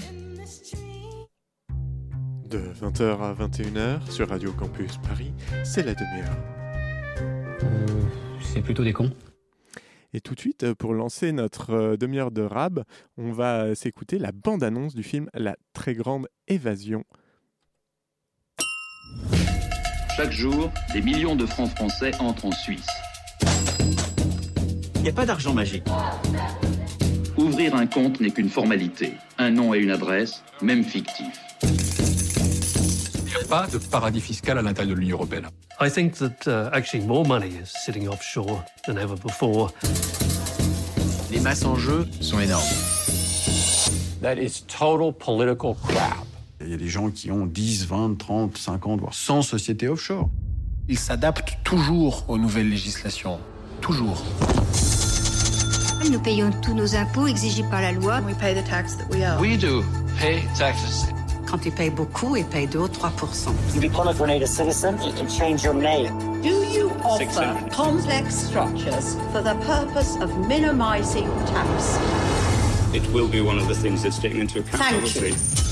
De 20h à 21h sur Radio Campus Paris, c'est la demi-heure. c'est plutôt des cons. Et tout de suite, euh, pour lancer notre euh, demi-heure de rab, on va euh, s'écouter la bande-annonce du film La très grande évasion. Chaque jour, des millions de francs français entrent en Suisse. Il n'y a pas d'argent magique. Ouvrir un compte n'est qu'une formalité. Un nom et une adresse, même fictif. Il n'y a pas de paradis fiscal à l'intérieur de l'Union européenne. I think that uh, actually more money is sitting offshore than ever before. Les masses en jeu sont énormes. That is total political crap. Il y a des gens qui ont 10, 20, 30, 50, voire 100 sociétés offshore. Ils s'adaptent toujours aux nouvelles législations. Toujours. Nous payons tous nos impôts exigés par la loi. We pay the tax that we owe. We do pay taxes. Quand ils payent beaucoup, ils payent 2 ou 3 If you become a Grenada citizen, you can change your name. Do you offer 600. complex structures for the purpose of minimizing tax? It will be one of the things that's taken into account, Thank obviously.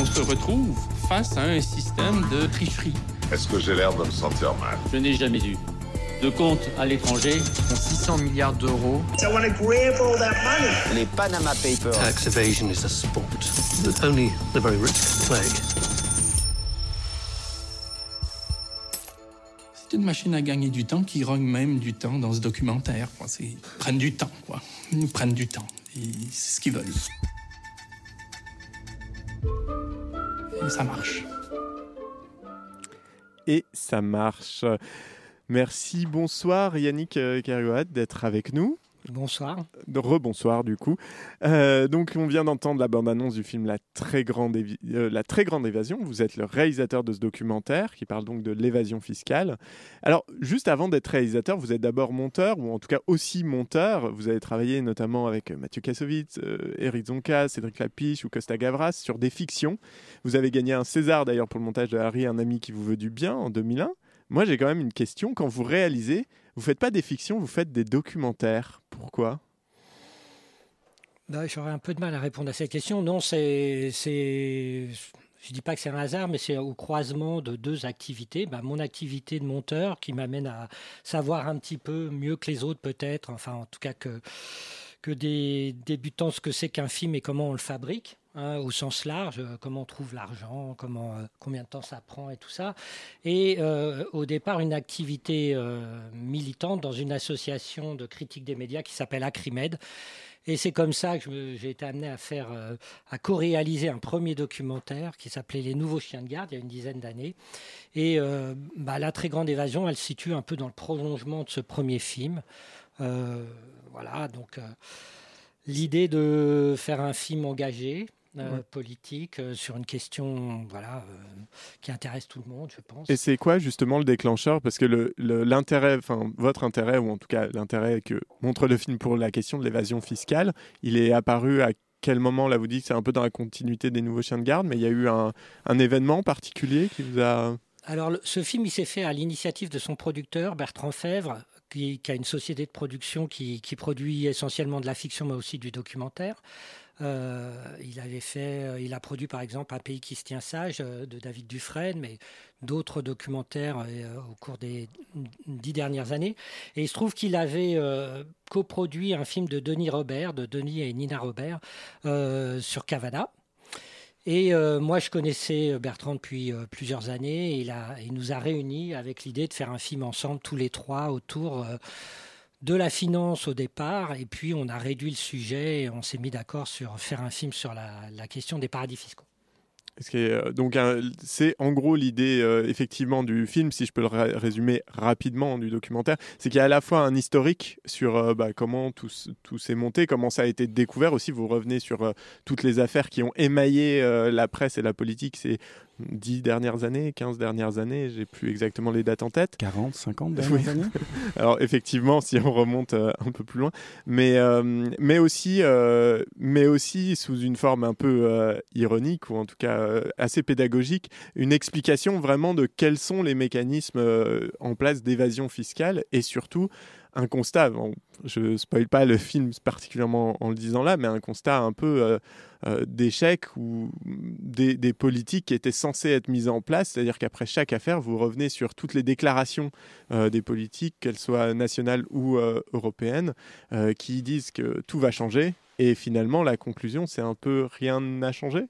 On se retrouve face à un système de tricherie. Est-ce que j'ai l'air de me sentir mal? Je n'ai jamais eu de compte à l'étranger. 600 milliards d'euros. So I want to grab all that money. Les Panama Papers. Tax evasion is a sport that only the very rich can play. C'est une machine à gagner du temps qui rogne même du temps dans ce documentaire. quoi. Ils prennent du temps, quoi. Ils prennent du temps. C'est ce qu'ils veulent. Et ça marche. Et ça marche. Merci, bonsoir Yannick euh, Caruat d'être avec nous. Bonsoir. Rebonsoir du coup. Euh, donc on vient d'entendre la bande-annonce du film La très, grande euh, La très grande évasion. Vous êtes le réalisateur de ce documentaire qui parle donc de l'évasion fiscale. Alors juste avant d'être réalisateur, vous êtes d'abord monteur ou en tout cas aussi monteur. Vous avez travaillé notamment avec euh, Mathieu Kassovitz, euh, Eric Zonka, Cédric Lapiche ou Costa Gavras sur des fictions. Vous avez gagné un César d'ailleurs pour le montage de Harry, un ami qui vous veut du bien en 2001. Moi j'ai quand même une question. Quand vous réalisez, vous faites pas des fictions, vous faites des documentaires. Pourquoi? Bah, J'aurais un peu de mal à répondre à cette question. Non, c'est. Je dis pas que c'est un hasard, mais c'est au croisement de deux activités. Bah, mon activité de monteur qui m'amène à savoir un petit peu mieux que les autres peut-être, enfin en tout cas que, que des débutants ce que c'est qu'un film et comment on le fabrique. Hein, au sens large, euh, comment on trouve l'argent, euh, combien de temps ça prend et tout ça. Et euh, au départ, une activité militante dans une association de critique des médias qui s'appelle Acrimed. Et c'est comme ça que j'ai été amené à faire, à co-réaliser un premier documentaire qui s'appelait Les Nouveaux Chiens de Garde il y a une dizaine d'années. Et bah, la très grande évasion, elle se situe un peu dans le prolongement de ce premier film. Voilà, donc l'idée de faire un film engagé. Euh, Ouais. politique euh, sur une question voilà euh, qui intéresse tout le monde je pense Et c'est quoi justement le déclencheur? Parce que l'intérêt, enfin votre intérêt, ou en tout cas l'intérêt que montre le film pour la question de l'évasion fiscale, il est apparu à quel moment? Là, vous dites que c'est un peu dans la continuité des Nouveaux Chiens de Garde, mais il y a eu un, un événement particulier qui vous a... Alors, ce film, il s'est fait à l'initiative de son producteur, Bertrand Fèvre, qui, qui a une société de production qui, qui produit essentiellement de la fiction, mais aussi du documentaire. Euh, il avait fait, euh, il a produit par exemple Un pays qui se tient sage euh, de David Dufresne, mais d'autres documentaires au cours des dix dernières années. Et il se trouve qu'il avait coproduit un film de Denis Robert, de Denis et Nina Robert, sur Cavana. Et moi, je connaissais Bertrand depuis plusieurs années. Et il, a, il nous a réunis avec l'idée de faire un film ensemble, tous les trois, autour de la finance au départ. Et puis, on a réduit le sujet et on s'est mis d'accord sur faire un film sur la, question des paradis fiscaux. Euh, donc c'est en gros l'idée euh, effectivement du film, si je peux le ré- résumer rapidement du documentaire, c'est qu'il y a à la fois un historique sur euh, bah, comment tout, s'est monté, comment ça a été découvert aussi. Vous revenez sur toutes les affaires qui ont émaillé la presse et la politique 10 dernières années, 15 dernières années, j'ai plus exactement les dates en tête. 40, 50 Oui. dernières années (laughs) Alors effectivement, si on remonte euh, un peu plus loin, mais, euh, mais, aussi, euh, mais aussi sous une forme un peu ironique ou en tout cas assez pédagogique, une explication vraiment de quels sont les mécanismes en place d'évasion fiscale et surtout un constat, je spoil pas le film particulièrement en le disant là, mais un constat un peu euh, euh, d'échec ou des, politiques qui étaient censées être mises en place, c'est-à-dire qu'après chaque affaire, vous revenez sur toutes les déclarations euh, des politiques, qu'elles soient nationales ou euh, européennes, qui disent que tout va changer, et finalement la conclusion, c'est un peu rien n'a changé.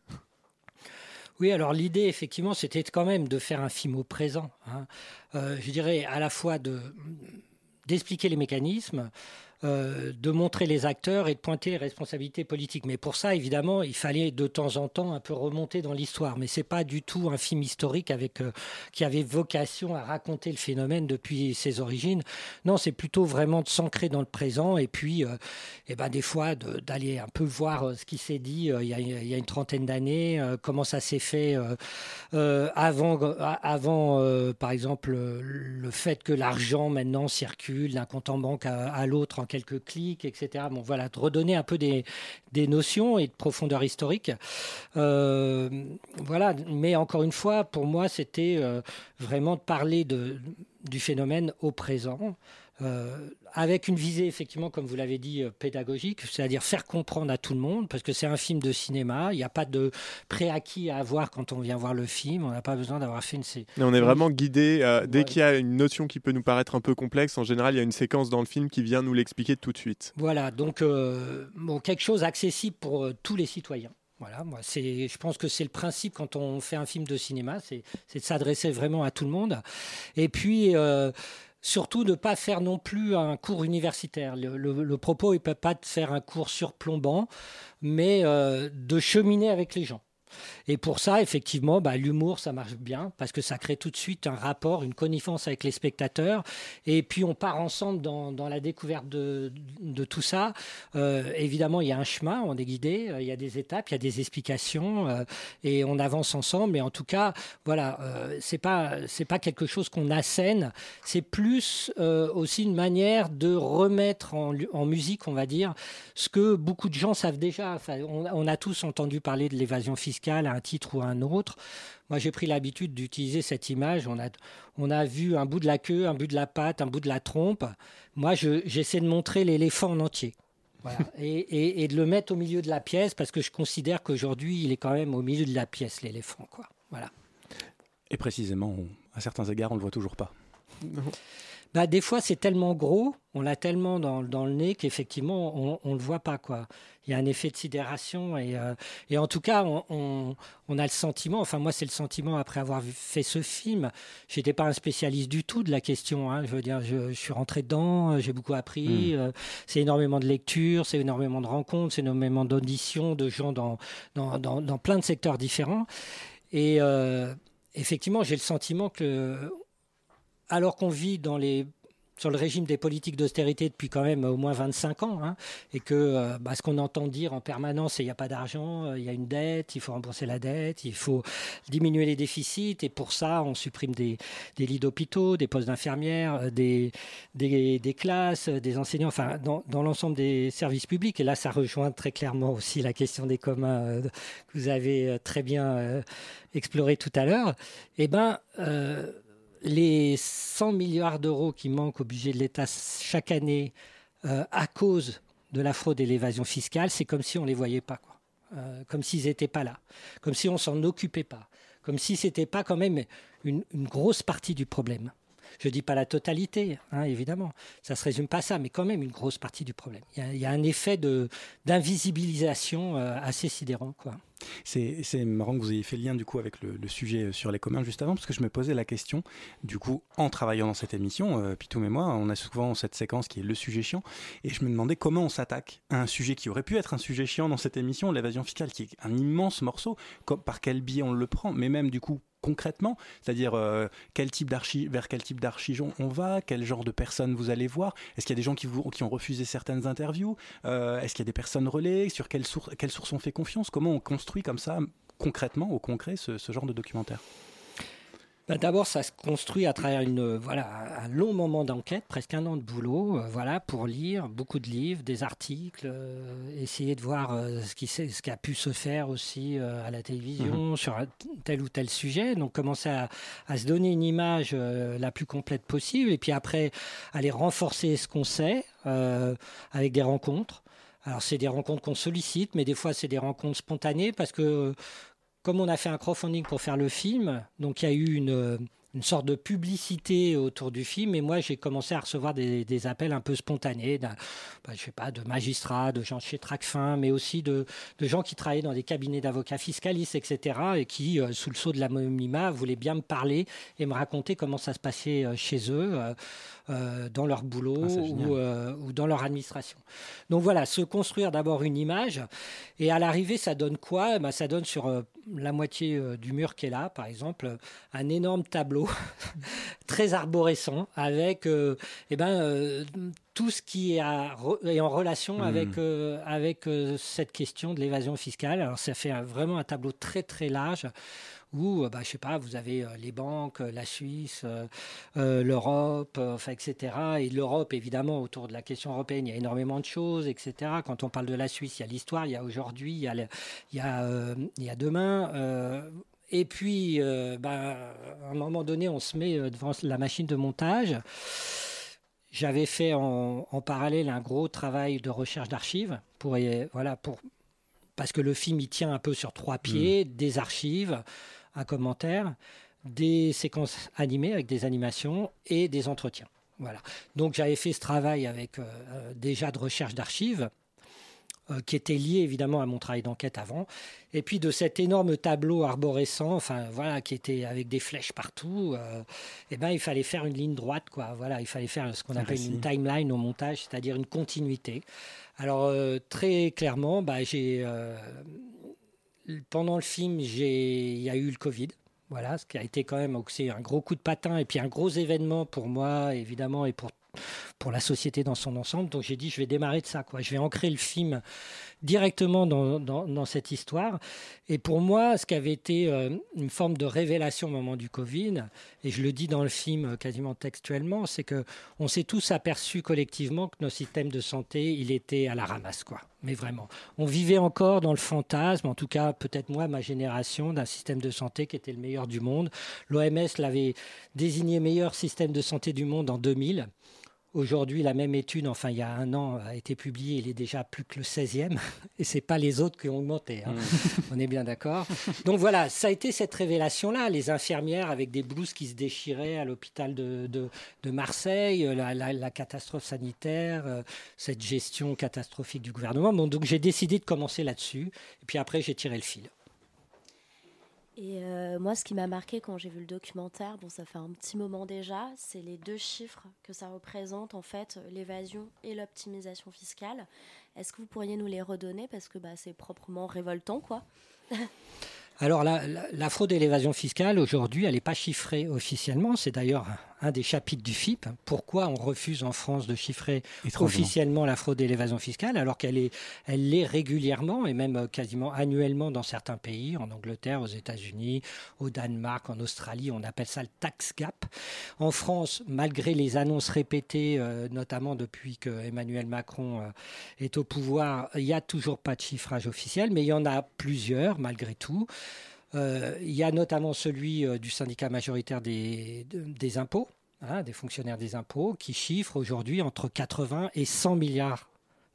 Oui, alors l'idée, effectivement, c'était quand même de faire un film au présent. hein. Je dirais à la fois de d'expliquer les mécanismes, euh, de montrer les acteurs et de pointer les responsabilités politiques. Mais pour ça, évidemment, il fallait de temps en temps un peu remonter dans l'histoire. Mais c'est pas du tout un film historique avec euh, qui avait vocation à raconter le phénomène depuis ses origines. Non, c'est plutôt vraiment de s'ancrer dans le présent et puis, euh, eh ben, des fois, d'aller un peu voir ce qui s'est dit il y, a, une trentaine d'années, comment ça s'est fait avant, avant par exemple, le, fait que l'argent maintenant circule d'un compte en banque à, à l'autre en quelques clics, etc. Bon, voilà, de redonner un peu des, des notions et de profondeur historique. Euh, voilà, mais encore une fois, pour moi, c'était euh, vraiment de parler de, du phénomène au présent. Euh, avec une visée effectivement, comme vous l'avez dit, euh, pédagogique, c'est-à-dire faire comprendre à tout le monde, parce que c'est un film de cinéma, il n'y a pas de préacquis à avoir quand on vient voir le film, on n'a pas besoin d'avoir fait une... Et on est vraiment guidé, euh, dès qu'il y a une notion qui peut nous paraître un peu complexe, en général, il y a une séquence dans le film qui vient nous l'expliquer tout de suite. Voilà, donc bon, quelque chose accessible pour tous les citoyens. Voilà, moi, c'est, je pense que c'est le principe quand on fait un film de cinéma, c'est, c'est de s'adresser vraiment à tout le monde. Et puis, euh, surtout, ne pas faire non plus un cours universitaire. Le, propos, il ne pas de faire un cours surplombant, mais euh, de cheminer avec les gens. Et pour ça, effectivement, bah, l'humour, ça marche bien parce que ça crée tout de suite un rapport, une connivence avec les spectateurs. Et puis, on part ensemble dans, la découverte de, tout ça. Euh, évidemment, il y a un chemin, on est guidé, euh, il y a des étapes, il y a des explications euh, et on avance ensemble. Mais en tout cas, voilà, euh, c'est pas pas quelque chose qu'on assène. C'est plus aussi une manière de remettre en, musique, on va dire, ce que beaucoup de gens savent déjà. On a tous entendu parler de l'évasion fiscale à un titre ou à un autre. Moi, j'ai pris l'habitude d'utiliser cette image. On a, on a vu un bout de la queue, un bout de la patte, un bout de la trompe. Moi, je- j'essaie de montrer l'éléphant en entier. Voilà. (laughs) Et, et- et de le mettre au milieu de la pièce parce que je considère qu'aujourd'hui, il est quand même au milieu de la pièce, l'éléphant. Quoi. Voilà. Et précisément, on- à certains égards, on le voit toujours pas. (laughs) Bah, des fois, c'est tellement gros, on l'a tellement dans, dans le nez qu'effectivement, on ne le voit pas. Quoi. Il y a un effet de sidération. Et, euh, et en tout cas, on, on- on a le sentiment, enfin moi, c'est le sentiment après avoir fait ce film. Je n'étais pas un spécialiste du tout de la question. hein. Je veux dire, je, je suis rentré dedans, euh, j'ai beaucoup appris. Mm. euh, c'est énormément de lectures, c'est énormément de rencontres, c'est énormément d'auditions de gens dans, dans, dans, dans plein de secteurs différents. Et euh, effectivement, j'ai le sentiment que alors qu'on vit dans les sur le régime des politiques d'austérité depuis quand même au moins 25 ans, hein, et que euh, bah, ce qu'on entend dire en permanence, c'est il n'y a pas d'argent, euh, il y a une dette, il faut rembourser la dette, il faut diminuer les déficits, et pour ça, on supprime des, des lits d'hôpitaux, des postes d'infirmières, euh, des, des, classes, des enseignants, enfin, dans, dans l'ensemble des services publics. Et là, ça rejoint très clairement aussi la question des communs que vous avez très bien euh, exploré tout à l'heure. Eh ben, les 100 milliards d'euros qui manquent au budget de l'État chaque année euh, à cause de la fraude et l'évasion fiscale, c'est comme si on ne les voyait pas, quoi. Euh, comme s'ils n'étaient pas là, comme si on s'en occupait pas, comme si c'était pas quand même une grosse partie du problème. Je dis pas la totalité, hein, évidemment, ça se résume pas à ça, mais quand même une grosse partie du problème. Il y a, un effet d'invisibilisation euh, assez sidérant, quoi. C'est marrant que vous ayez fait le lien du coup avec le, sujet sur les communs juste avant, parce que je me posais la question, du coup, en travaillant dans cette émission, euh, Pitoum et moi, on a souvent cette séquence qui est le sujet chiant, et je me demandais comment on s'attaque à un sujet qui aurait pu être un sujet chiant dans cette émission, l'évasion fiscale, qui est un immense morceau, comme- par quel biais on le prend, mais même du coup concrètement, c'est-à-dire euh, vers quel type d'archi on va, quel genre de personnes vous allez voir, est-ce qu'il y a des gens qui, vous, ont refusé certaines interviews, Euh, est-ce qu'il y a des personnes relais, sur quelles sources, quelles sources on fait confiance, comment on construit comme ça concrètement, au concret, ce genre de documentaire? Ben, D'abord, ça se construit à travers une, euh, voilà, un long moment d'enquête, presque un an de boulot, euh, voilà, pour lire beaucoup de livres, des articles, euh, essayer de voir euh, ce, qui, s'est- ce qui a pu se faire aussi à la télévision Mhm. sur un tel ou tel sujet. Donc, commencer à, à se donner une image la plus complète possible, et puis après, aller renforcer ce qu'on sait avec des rencontres. Alors, c'est des rencontres qu'on sollicite, mais des fois, c'est des rencontres spontanées parce que comme on a fait un crowdfunding pour faire le film, donc il y a eu une, une sorte de publicité autour du film, et moi j'ai commencé à recevoir des, des appels un peu spontanés, bah, je sais pas, de magistrats, de gens chez Tracfin, mais aussi de, de gens qui travaillaient dans des cabinets d'avocats fiscalistes, etc., et qui, euh, sous le sceau de l'anonymat, voulaient bien me parler et me raconter comment ça se passait euh, chez eux. euh, euh, dans leur boulot Ah, ou, euh, ou dans leur administration. Donc voilà, se construire d'abord une image. Et à l'arrivée, ça donne quoi? Eh ben, Ça donne sur euh, la moitié du mur qui est là, par exemple, un énorme tableau (laughs) très arborescent avec euh, eh ben, euh, tout ce qui est, à re- est en relation Mhm. avec, euh, avec euh, cette question de l'évasion fiscale. Alors ça fait un- vraiment un tableau très très large où, bah, je sais pas, vous avez les banques, la Suisse, l'Europe, enfin, etc. Et l'Europe, évidemment, autour de la question européenne, il y a énormément de choses, etc. Quand on parle de la Suisse, il y a l'histoire, il y a aujourd'hui, il y a, le- il y a, il y a demain. Et puis, euh, bah, à un moment donné, on se met euh, devant la machine de montage. J'avais fait en, en parallèle un gros travail de recherche d'archives pour, euh, voilà, pour, parce que le film il tient un peu sur trois pieds, des archives, un commentaire, des séquences animées avec des animations et des entretiens. Voilà. Donc j'avais fait ce travail avec euh, déjà de recherche d'archives qui était lié évidemment à mon travail d'enquête avant, et puis de cet énorme tableau arborescent, enfin voilà, qui était avec des flèches partout. euh, eh ben il fallait faire une ligne droite, quoi. Voilà, il fallait faire ce qu'on appelle récit. une timeline au montage, c'est-à-dire une continuité. Alors euh, très clairement, bah, j'ai euh, pendant le film, j'ai il y a eu le Covid. Voilà, ce qui a été quand même aussi un gros coup de patin et puis un gros événement pour moi, évidemment, et pour, pour la société dans son ensemble. Donc j'ai dit, je vais démarrer de ça. Quoi. Je vais ancrer le film directement dans, dans, cette histoire. Et pour moi, ce qui avait été euh, une forme de révélation au moment du Covid, et je le dis dans le film euh, quasiment textuellement, c'est que on s'est tous aperçus collectivement que nos systèmes de santé, il était à la ramasse, quoi. Mais vraiment, on vivait encore dans le fantasme, en tout cas peut-être moi, ma génération, d'un système de santé qui était le meilleur du monde. L'OMS l'avait désigné meilleur système de santé du monde en 2000. Aujourd'hui, la même étude, enfin il y a un an, a été publiée, il est déjà plus que le 16e, (laughs) et c'est pas les autres qui ont augmenté, hein. on est bien d'accord. Donc voilà, ça a été cette révélation-là, les infirmières avec des blouses qui se déchiraient à l'hôpital de, de- de Marseille, euh, la, la- la catastrophe sanitaire, euh, cette gestion catastrophique du gouvernement. Bon, donc j'ai décidé de commencer là-dessus, et puis après j'ai tiré le fil. Et euh, moi, ce qui m'a marqué quand j'ai vu le documentaire, bon, ça fait un petit moment déjà, c'est les deux chiffres que ça représente, en fait, l'évasion et l'optimisation fiscale. Est-ce que vous pourriez nous les redonner? Parce que bah, c'est proprement révoltant, quoi. (laughs) Alors la, la- la fraude et l'évasion fiscale, aujourd'hui, elle n'est pas chiffrée officiellement. C'est d'ailleurs un des chapitres du FIP. Pourquoi on refuse en France de chiffrer officiellement la fraude et l'évasion fiscale alors qu'elle est, elle l'est régulièrement et même euh, quasiment annuellement dans certains pays, en Angleterre, aux États-Unis, au Danemark, en Australie, on appelle ça le tax gap. En France, malgré les annonces répétées, euh, notamment depuis que Emmanuel Macron euh, est au pouvoir, il n'y a toujours pas de chiffrage officiel, mais il y en a plusieurs malgré tout. Euh, il y a notamment celui euh, du syndicat majoritaire des, de- des impôts, hein, des fonctionnaires des impôts, qui chiffre aujourd'hui entre 80 et 100 milliards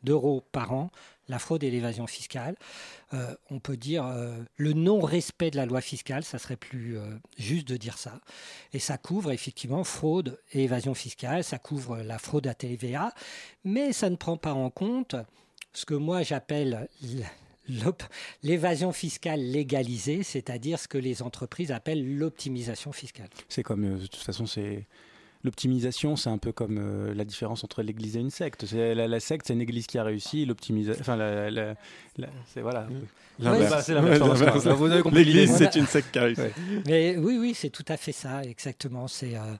d'euros par an la fraude et l'évasion fiscale. Euh, on peut dire le non-respect de la loi fiscale, ça serait plus juste de dire ça. Et ça couvre effectivement fraude et évasion fiscale, ça couvre la fraude à TVA, mais ça ne prend pas en compte ce que moi j'appelle l'évasion fiscale légalisée, c'est-à-dire ce que les entreprises appellent l'optimisation fiscale. C'est comme, euh, de toute façon, c'est. L'optimisation, c'est un peu comme euh, la différence entre l'église et une secte. C'est, la, la secte, c'est une église qui a réussi. L'optimisation. Enfin, la, la- la- c'est voilà. L'inverse. Bah, c'est L'église, c'est une secte qui a réussi. Mais oui, oui, c'est tout à fait ça, exactement. C'est euh,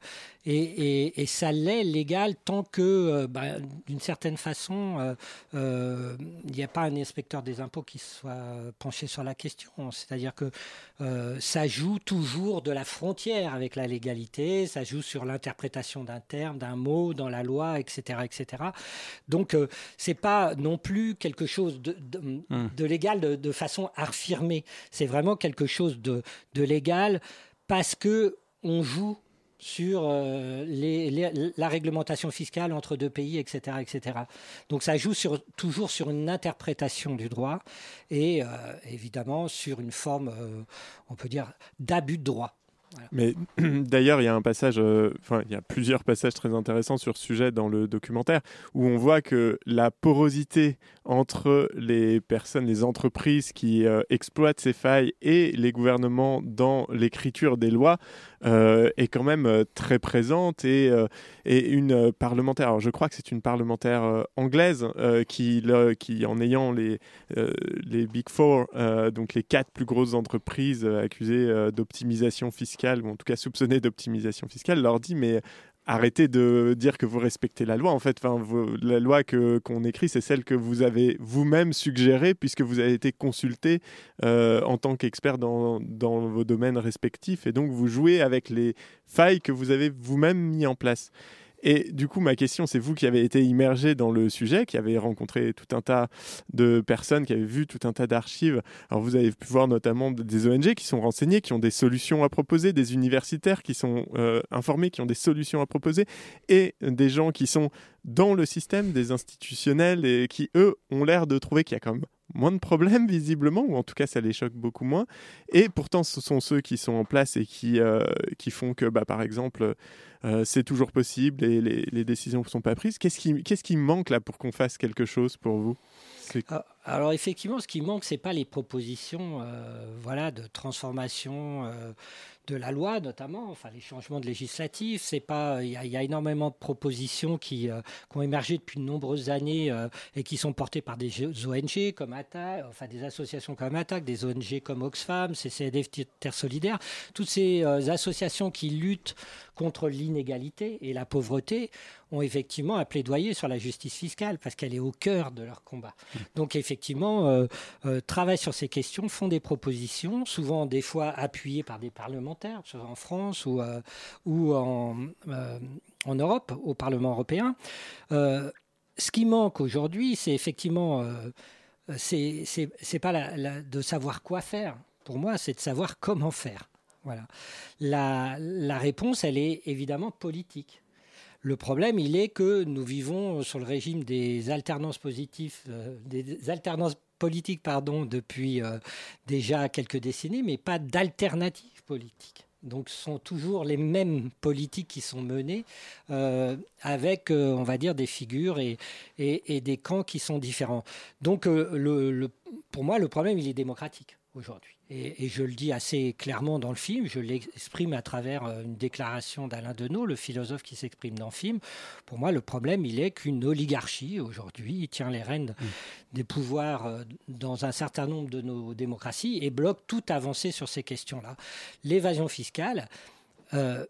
Et, et- et ça l'est légal tant que, euh, bah, d'une certaine façon, euh, euh, il n'y a pas un inspecteur des impôts qui soit penché sur la question. C'est-à-dire que ça joue toujours de la frontière avec la légalité, ça joue sur l'interprétation d'un terme, d'un mot dans la loi, etc. etc. Donc, euh, c'est pas non plus quelque chose de, de- Hmm. de légal de, de façon affirmée. C'est vraiment quelque chose de, de légal parce que on joue sur euh, les- la réglementation fiscale entre deux pays, etc., etc. Donc ça joue sur, toujours sur une interprétation du droit et euh, évidemment sur une forme, euh, on peut dire, d'abus de droit. Mais (clears throat) d'ailleurs, il y a un passage, euh, il y a plusieurs passages très intéressants sur ce sujet dans le documentaire où on voit que la porosité entre les personnes, les entreprises qui euh, exploitent ces failles et les gouvernements dans l'écriture des lois euh, est quand même très présente et, une parlementaire, je crois que c'est une parlementaire anglaise qui, qui, en ayant les, les Big Four, donc les quatre plus grosses entreprises accusées d'optimisation fiscale, ou en tout cas soupçonnées d'optimisation fiscale, leur dit mais arrêtez de dire que vous respectez la loi. En fait, vous- la loi que qu'on écrit, c'est celle que vous avez vous-même suggérée puisque vous avez été consulté euh, en tant qu'expert dans, dans vos domaines respectifs et donc vous jouez avec les failles que vous avez vous-même mis en place. Et du coup, ma question, c'est vous qui avez été immergé dans le sujet, qui avez rencontré tout un tas de personnes, qui avez vu tout un tas d'archives. Alors, vous avez pu voir notamment des ONG qui sont renseignées, qui ont des solutions à proposer, des universitaires qui sont euh, informés, qui ont des solutions à proposer, et des gens qui sont dans le système, des institutionnels, et qui, eux, ont l'air de trouver qu'il y a quand même moins de problèmes (laughs) visiblement, ou en tout cas ça les choque beaucoup moins. Et pourtant ce sont ceux qui sont en place et qui, euh, qui font que, bah, par exemple, euh, c'est toujours possible et les, décisions ne sont pas prises. Qu'est-ce qui, manque là pour qu'on fasse quelque chose pour vous? Ah, Alors effectivement, ce qui manque, c'est pas les propositions, euh, voilà, de transformation euh, de la loi, notamment, enfin les changements de législatifs. C'est pas, il y, a- énormément de propositions qui, ont émergé depuis de nombreuses années et qui sont portées par des ONG comme Attac, enfin des associations comme Attac, des ONG comme Oxfam, CCDF Terre Solidaire, toutes ces associations qui luttent contre l'inégalité et la pauvreté ont effectivement un plaidoyer sur la justice fiscale parce qu'elle est au cœur de leur combat. Donc effectivement, euh, euh, travaillent sur ces questions, font des propositions, souvent des fois appuyées par des parlementaires, soit en France ou, euh, ou en, en Europe, au Parlement européen. Ce qui manque aujourd'hui, c'est effectivement, c'est pas la- la- de savoir quoi faire. Pour moi, c'est de savoir comment faire. Voilà. La, réponse, elle est évidemment politique. Le problème, il est que nous vivons sur le régime des alternances positives, euh, des alternances politiques, pardon, depuis euh, déjà quelques décennies, mais pas d'alternatives politiques. Donc, ce sont toujours les mêmes politiques qui sont menées euh, avec, on va dire, des figures et, des camps qui sont différents. Donc, pour moi, le problème, il est démocratique aujourd'hui. Et, et je le dis assez clairement dans le film, je l'exprime à travers euh, une déclaration d'Alain Deneau, le philosophe qui s'exprime dans le film. Pour moi, le problème, il est qu'une oligarchie, aujourd'hui, tient les rênes des pouvoirs euh, dans un certain nombre de nos démocraties et bloque toute avancée sur ces questions-là. L'évasion fiscale, euh,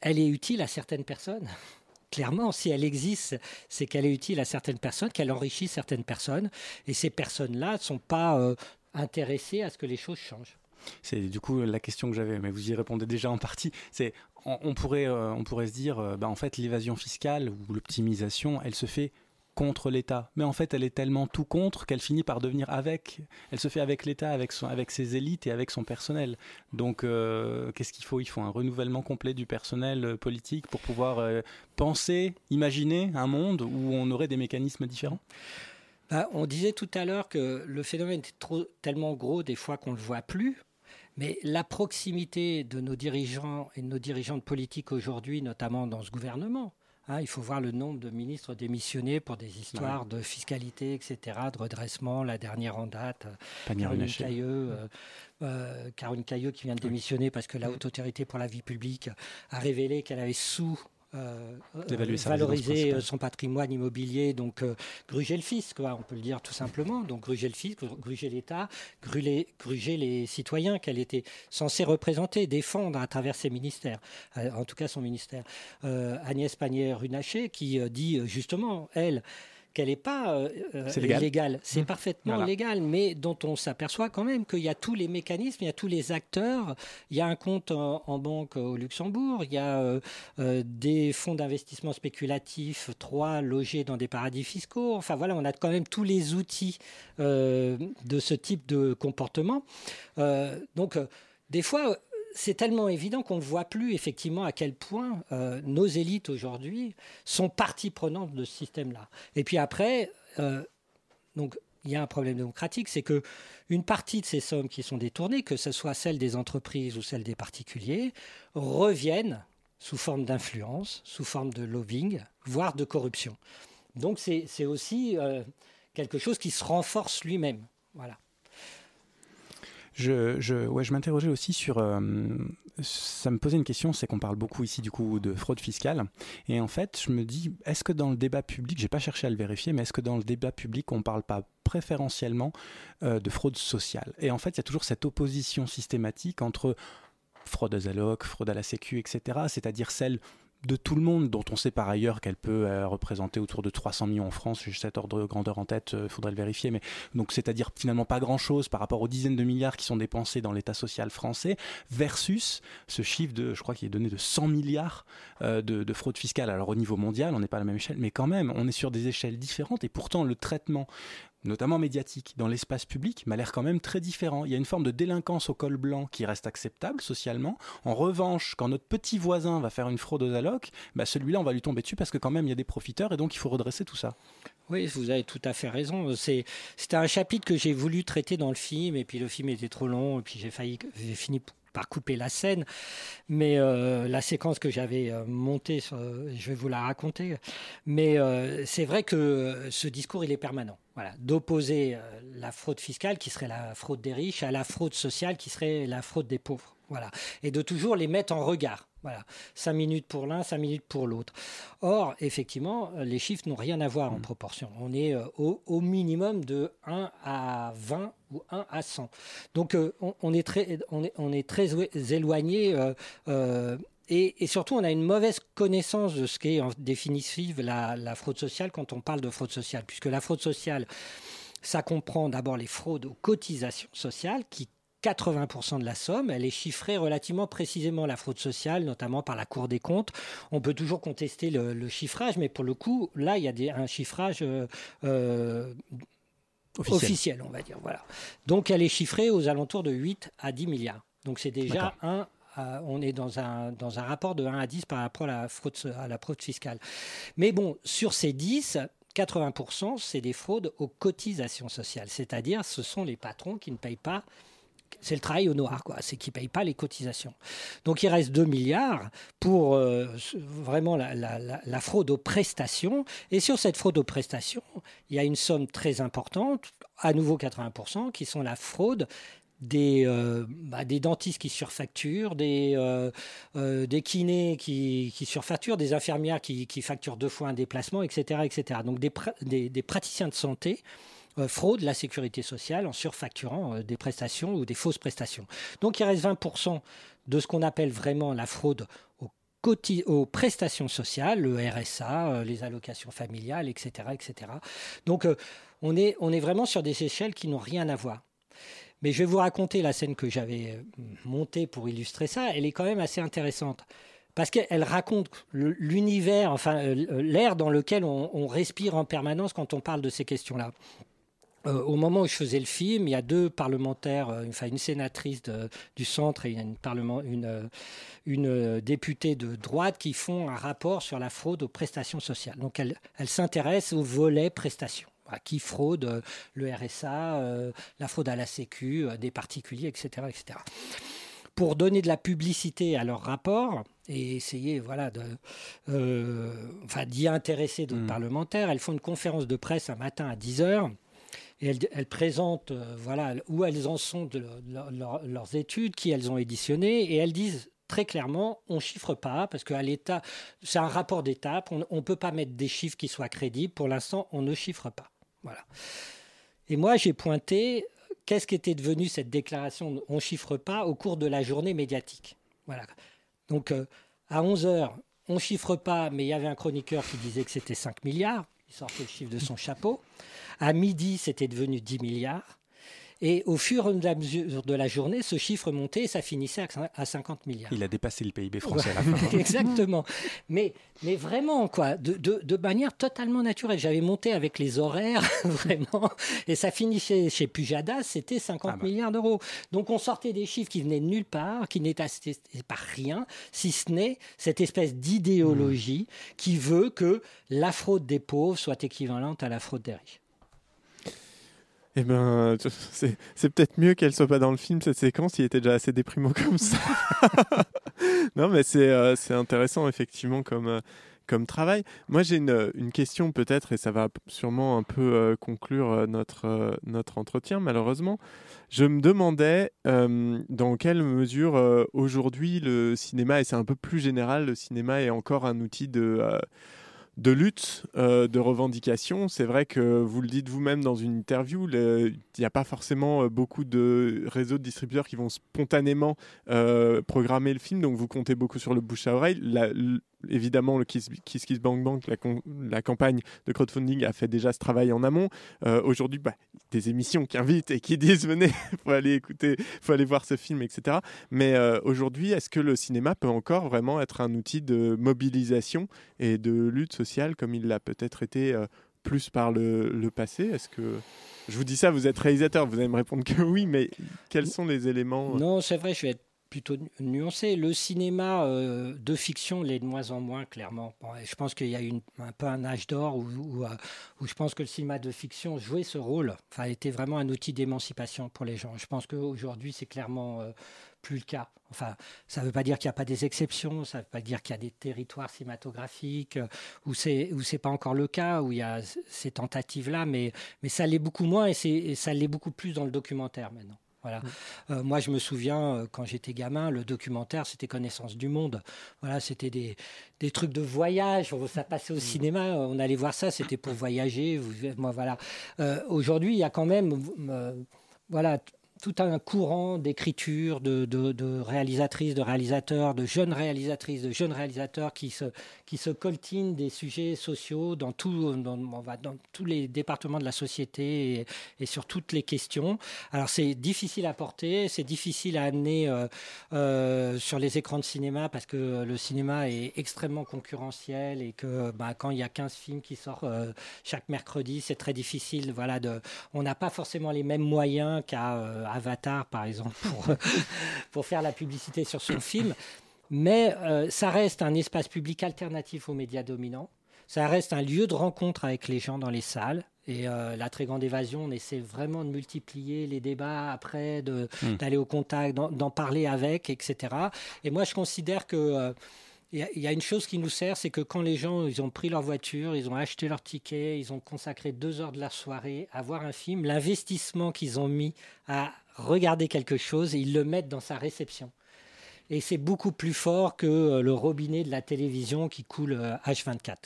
elle est utile à certaines personnes. (laughs) Clairement, si elle existe, c'est qu'elle est utile à certaines personnes, qu'elle enrichit certaines personnes. Et ces personnes-là ne sont pas euh, intéressées à ce que les choses changent. C'est du coup la question que j'avais, mais vous y répondez déjà en partie. C'est on, pourrait euh, on pourrait se dire, euh, bah, en fait l'évasion fiscale ou l'optimisation, elle se fait contre l'État, mais en fait elle est tellement tout contre qu'elle finit par devenir avec. Elle se fait avec l'État, avec son avec ses élites et avec son personnel. Donc euh, qu'est-ce qu'il faut? Il faut un renouvellement complet du personnel euh, politique pour pouvoir penser, imaginer un monde où on aurait des mécanismes différents? Bah, on disait tout à l'heure que le phénomène est trop, tellement gros des fois qu'on ne le voit plus. Mais la proximité de nos dirigeants et de nos dirigeantes politiques aujourd'hui, notamment dans ce gouvernement, hein, il faut voir le nombre de ministres démissionnés pour des histoires de fiscalité, etc., de redressement. La dernière en date, Caroline. Cailleux, euh, euh, Caroline Cailleux qui vient de démissionner parce que la Haute Autorité pour la Vie publique a révélé qu'elle avait sous euh, valoriser euh, son patrimoine immobilier, donc euh, gruger le fisc, quoi, on peut le dire tout simplement. Donc gruger le fisc, gruger l'État, gruger, gruger les citoyens qu'elle était censée représenter, défendre à travers ses ministères, euh, en tout cas son ministère. Agnès Pannier-Runacher qui dit justement, elle, qu'elle n'est pas euh, euh, légal. illégale. C'est Mmh. parfaitement Voilà. légal, mais dont on s'aperçoit quand même qu'il y a tous les mécanismes, il y a tous les acteurs. Il y a un compte en, en banque au Luxembourg, il y a euh, euh, des fonds d'investissement spéculatifs, trois logés dans des paradis fiscaux. Enfin voilà, on a quand même tous les outils de ce type de comportement. Donc, des fois, c'est tellement évident qu'on ne voit plus effectivement à quel point euh, nos élites aujourd'hui sont partie prenante de ce système-là. Et puis après, euh, donc il y a un problème démocratique, c'est que une partie de ces sommes qui sont détournées, que ce soit celles des entreprises ou celles des particuliers, reviennent sous forme d'influence, sous forme de lobbying, voire de corruption. Donc c'est aussi euh, quelque chose qui se renforce lui-même. Voilà. Je, ouais, je m'interrogeais aussi sur. euh, ça me posait une question, c'est qu'on parle beaucoup ici du coup de fraude fiscale. Et en fait, je me dis, est-ce que dans le débat public, j'ai pas cherché à le vérifier, mais est-ce que dans le débat public, on parle pas préférentiellement euh, de fraude sociale? Et en fait, il y a toujours cette opposition systématique entre fraude aux allocs, fraude à la sécu, etc. C'est-à-dire celle de tout le monde, dont on sait par ailleurs qu'elle peut euh, représenter autour de 300 millions en France. J'ai cet ordre de grandeur en tête, il faudrait le vérifier. Mais c'est-à-dire finalement pas grand-chose par rapport aux dizaines de milliards qui sont dépensés dans l'État social français, versus ce chiffre de, je crois qu'il est donné de 100 milliards euh, de, de fraude fiscale. Alors au niveau mondial, on n'est pas à la même échelle, mais quand même, on est sur des échelles différentes. Et pourtant, le traitement notamment médiatique, dans l'espace public, m'a l'air quand même très différent. Il y a une forme de délinquance au col blanc qui reste acceptable socialement. En revanche, quand notre petit voisin va faire une fraude aux allocs, bah celui-là, on va lui tomber dessus parce que quand même, il y a des profiteurs et donc il faut redresser tout ça. Oui, vous avez tout à fait raison. C'est, c'était un chapitre que j'ai voulu traiter dans le film, et puis le film était trop long, et puis j'ai failli, j'ai fini par couper la scène. Mais euh, la séquence que j'avais euh, montée, je vais vous la raconter. Mais euh, c'est vrai que ce discours, il est permanent. Voilà, d'opposer la fraude fiscale, qui serait la fraude des riches, à la fraude sociale, qui serait la fraude des pauvres. Voilà, et de toujours les mettre en regard. Voilà, cinq minutes pour l'un, cinq minutes pour l'autre. Or, effectivement, euh, les chiffres n'ont rien à voir en proportion. On est euh, au, au minimum de 1 à 20 ou 1 à 100. Donc, euh, on, on est très, on est, on est très éloigné. euh, euh, et, et surtout, on a une mauvaise connaissance de ce qu'est en définitive la, la fraude sociale quand on parle de fraude sociale, puisque la fraude sociale, ça comprend d'abord les fraudes aux cotisations sociales qui 80% de la somme, elle est chiffrée relativement précisément, la fraude sociale, notamment par la Cour des comptes. On peut toujours contester le, le chiffrage, mais pour le coup, là, il y a des- un chiffrage euh, euh, Officiel. on va dire. Voilà. Donc, elle est chiffrée aux alentours de 8 à 10 milliards. Donc, c'est déjà un à- on est dans un, dans un rapport de 1 à 10 par rapport à la fraude, à la fraude fiscale. Mais bon, sur ces 10, 80%, c'est des fraudes aux cotisations sociales. C'est-à-dire, ce sont les patrons qui ne payent pas c'est le travail au noir, quoi. C'est qu'ils ne payent pas les cotisations. Donc il reste 2 milliards pour euh, vraiment la, fraude aux prestations. Et sur cette fraude aux prestations, il y a une somme très importante, à nouveau 80%, qui sont la fraude des, euh, bah, dentistes qui surfacturent, des, euh, kinés qui, surfacturent, des infirmières qui, facturent deux fois un déplacement, etc. etc. Donc des praticiens de santé euh, fraudent la sécurité sociale en surfacturant euh, des prestations ou des fausses prestations. Donc il reste 20% de ce qu'on appelle vraiment la fraude aux, prestations sociales, le RSA, euh, les allocations familiales, etc. etc. Donc on, est, on est vraiment sur des échelles qui n'ont rien à voir. Mais je vais vous raconter la scène que j'avais montée pour illustrer ça. Elle est quand même assez intéressante. Parce qu'elle raconte l'univers, enfin l'air dans lequel on respire en permanence quand on parle de ces questions-là. Euh, au moment où je faisais le film, il y a deux parlementaires, euh, enfin une sénatrice de- du centre et une, parlement, une, euh, une euh, députée de droite qui font un rapport sur la fraude aux prestations sociales. Donc elle, elle s'intéresse au volet prestations. Voilà, qui fraude le RSA, la fraude à la Sécu, des particuliers, etc., etc. Pour donner de la publicité à leur rapport et essayer voilà, de, enfin, d'y intéresser d'autres parlementaires, elles font une conférence de presse un matin à 10h et elles, présentent euh, voilà, où elles en sont de leur- leur- leurs études, qui elles ont éditionné, et elles disent très clairement, on chiffre pas parce qu'à l'état, c'est un rapport d'étape. On ne peut pas mettre des chiffres qui soient crédibles. Pour l'instant, on ne chiffre pas. Voilà. Et moi, j'ai pointé qu'est-ce qu'était devenu cette déclaration on chiffre pas au cours de la journée médiatique. Voilà. Donc, euh, à 11 heures, on chiffre pas, mais il y avait un chroniqueur qui disait que c'était 5 milliards. Il sortait le chiffre de son chapeau. À midi, c'était devenu 10 milliards. Et au fur et à mesure de la journée, ce chiffre montait et ça finissait à à 50 milliards. Il a dépassé le PIB (laughs) français à la fin. Exactement. Mais, mais vraiment, quoi, de, de, de manière totalement naturelle. J'avais monté avec les horaires, (laughs) vraiment, et ça finissait chez Pujadas, c'était 50 milliards d'euros. Donc on sortait des chiffres qui venaient de nulle part, qui n'étaient par rien, si ce n'est cette espèce d'idéologie qui veut que la fraude des pauvres soit équivalente à la fraude des riches. Eh ben, c'est peut-être mieux qu'elle soit pas dans le film cette séquence. Il était déjà assez déprimant comme ça. (laughs) non, mais c'est euh, intéressant effectivement comme euh, comme travail. Moi, j'ai une, une question peut-être et ça va sûrement un peu euh, conclure euh, notre euh, notre entretien. Malheureusement, je me demandais euh, dans quelle mesure euh, aujourd'hui le cinéma et c'est un peu plus général, le cinéma est encore un outil de euh, de lutte, euh, de revendication. C'est vrai que vous le dites vous-même dans une interview, il n'y a pas forcément euh, beaucoup de réseaux de distributeurs qui vont spontanément euh, programmer le film, donc vous comptez beaucoup sur le bouche à oreille. Évidemment, le Kiss, Kiss Kiss Bang Bang, la, campagne de crowdfunding a fait déjà ce travail en amont. Euh, Aujourd'hui, bah, des émissions qui invitent et qui disent venez, (laughs) faut aller écouter, faut aller voir ce film, etc. Mais euh, aujourd'hui, est-ce que le cinéma peut encore vraiment être un outil de mobilisation et de lutte sociale comme il l'a peut-être été euh, plus par le, le passé? Est-ce que je vous dis ça, vous êtes réalisateur, vous allez me répondre que oui, mais quels sont les éléments Non, c'est vrai, je vais être plutôt nu- nuancé. Le cinéma euh, de fiction l'est de moins en moins, clairement. Je pense qu'il y a une- un peu un âge d'or euh, où je pense que le cinéma de fiction jouait ce rôle, enfin, était vraiment un outil d'émancipation pour les gens. Je pense qu'aujourd'hui, c'est clairement euh, plus le cas. Enfin, ça ne veut pas dire qu'il n'y a pas des exceptions, ça ne veut pas dire qu'il y a des territoires cinématographiques où c'est où c'est pas encore le cas, où il y a ces tentatives-là, mais, mais ça l'est beaucoup moins et ça l'est beaucoup plus dans le documentaire maintenant. Voilà. Euh, moi, je me souviens, euh, quand j'étais gamin, le documentaire, c'était Connaissance du monde. Voilà, c'était des, des trucs de voyage. Ça passait au cinéma, euh, on allait voir ça, c'était pour voyager. Vous, moi, voilà. Euh, Aujourd'hui, il y a quand même, voilà, tout un courant d'écriture, de, réalisatrices, de réalisateurs, de jeunes réalisatrices, de jeunes réalisateurs qui se, qui se coltinent des sujets sociaux dans, tout, dans, on va dans tous les départements de la société et, sur toutes les questions. Alors c'est difficile à porter, c'est difficile à amener euh, euh, sur les écrans de cinéma parce que le cinéma est extrêmement concurrentiel et que bah, quand il y a 15 films qui sortent euh, chaque mercredi, c'est très difficile. Voilà, de, on n'a pas forcément les mêmes moyens qu'à Avatar, par exemple, (laughs) pour, pour faire la publicité sur son film. Mais euh, ça reste un espace public alternatif aux médias dominants. Ça reste un lieu de rencontre avec les gens dans les salles. Et euh, la très grande évasion, on essaie vraiment de multiplier les débats après, de- Mm. d'aller au contact, d'en d'en parler avec, etc. Et moi, je considère que euh, il y, a- une chose qui nous sert, c'est que quand les gens ils ont pris leur voiture, ils ont acheté leur ticket, ils ont consacré deux heures de la soirée à voir un film, l'investissement qu'ils ont mis à regarder quelque chose, ils le mettent dans sa réception. Et c'est beaucoup plus fort que euh, le robinet de la télévision qui coule euh, H24.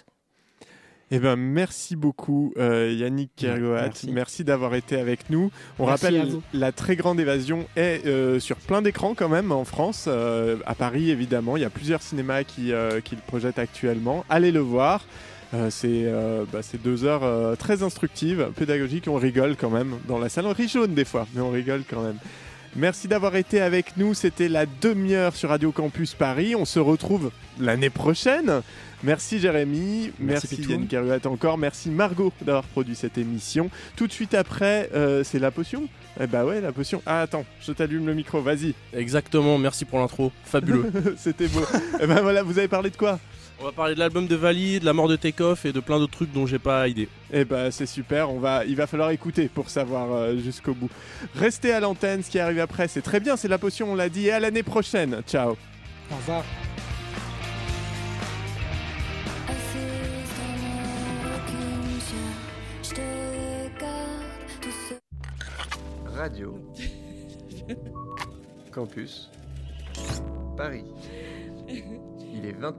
Eh ben, merci beaucoup euh, Yannick Kergoat. Merci. Merci, d'avoir été avec nous. On Merci rappelle, la très grande évasion est euh, sur plein d'écrans quand même en France, euh, à Paris évidemment. Il y a plusieurs cinémas qui, qui le projettent actuellement. Allez le voir. C'est bah, c'est deux heures très instructives, pédagogiques. On rigole quand même dans la salle. On rit jaune des fois, mais on rigole quand même. Merci d'avoir été avec nous. C'était la demi-heure sur Radio Campus Paris. On se retrouve l'année prochaine. Merci Jérémy. Merci. Yannick Kergoat encore. Merci Margot d'avoir produit cette émission. Tout de suite après, euh, c'est la potion? Eh bah ouais, la potion. Ah attends, je t'allume le micro, vas-y. Exactement, merci pour l'intro. Fabuleux. (laughs) C'était beau. Eh ben voilà, vous avez parlé de quoi? On va parler de l'album de Vali, de la mort de Takeoff et de plein d'autres trucs dont j'ai pas idée. Eh ben c'est super, on va, il va falloir écouter pour savoir euh, jusqu'au bout. Restez à l'antenne, ce qui arrive après, c'est très bien, c'est la potion, on l'a dit, et à l'année prochaine. Ciao. Au revoir. Radio. (laughs) Campus. Paris. Il est 21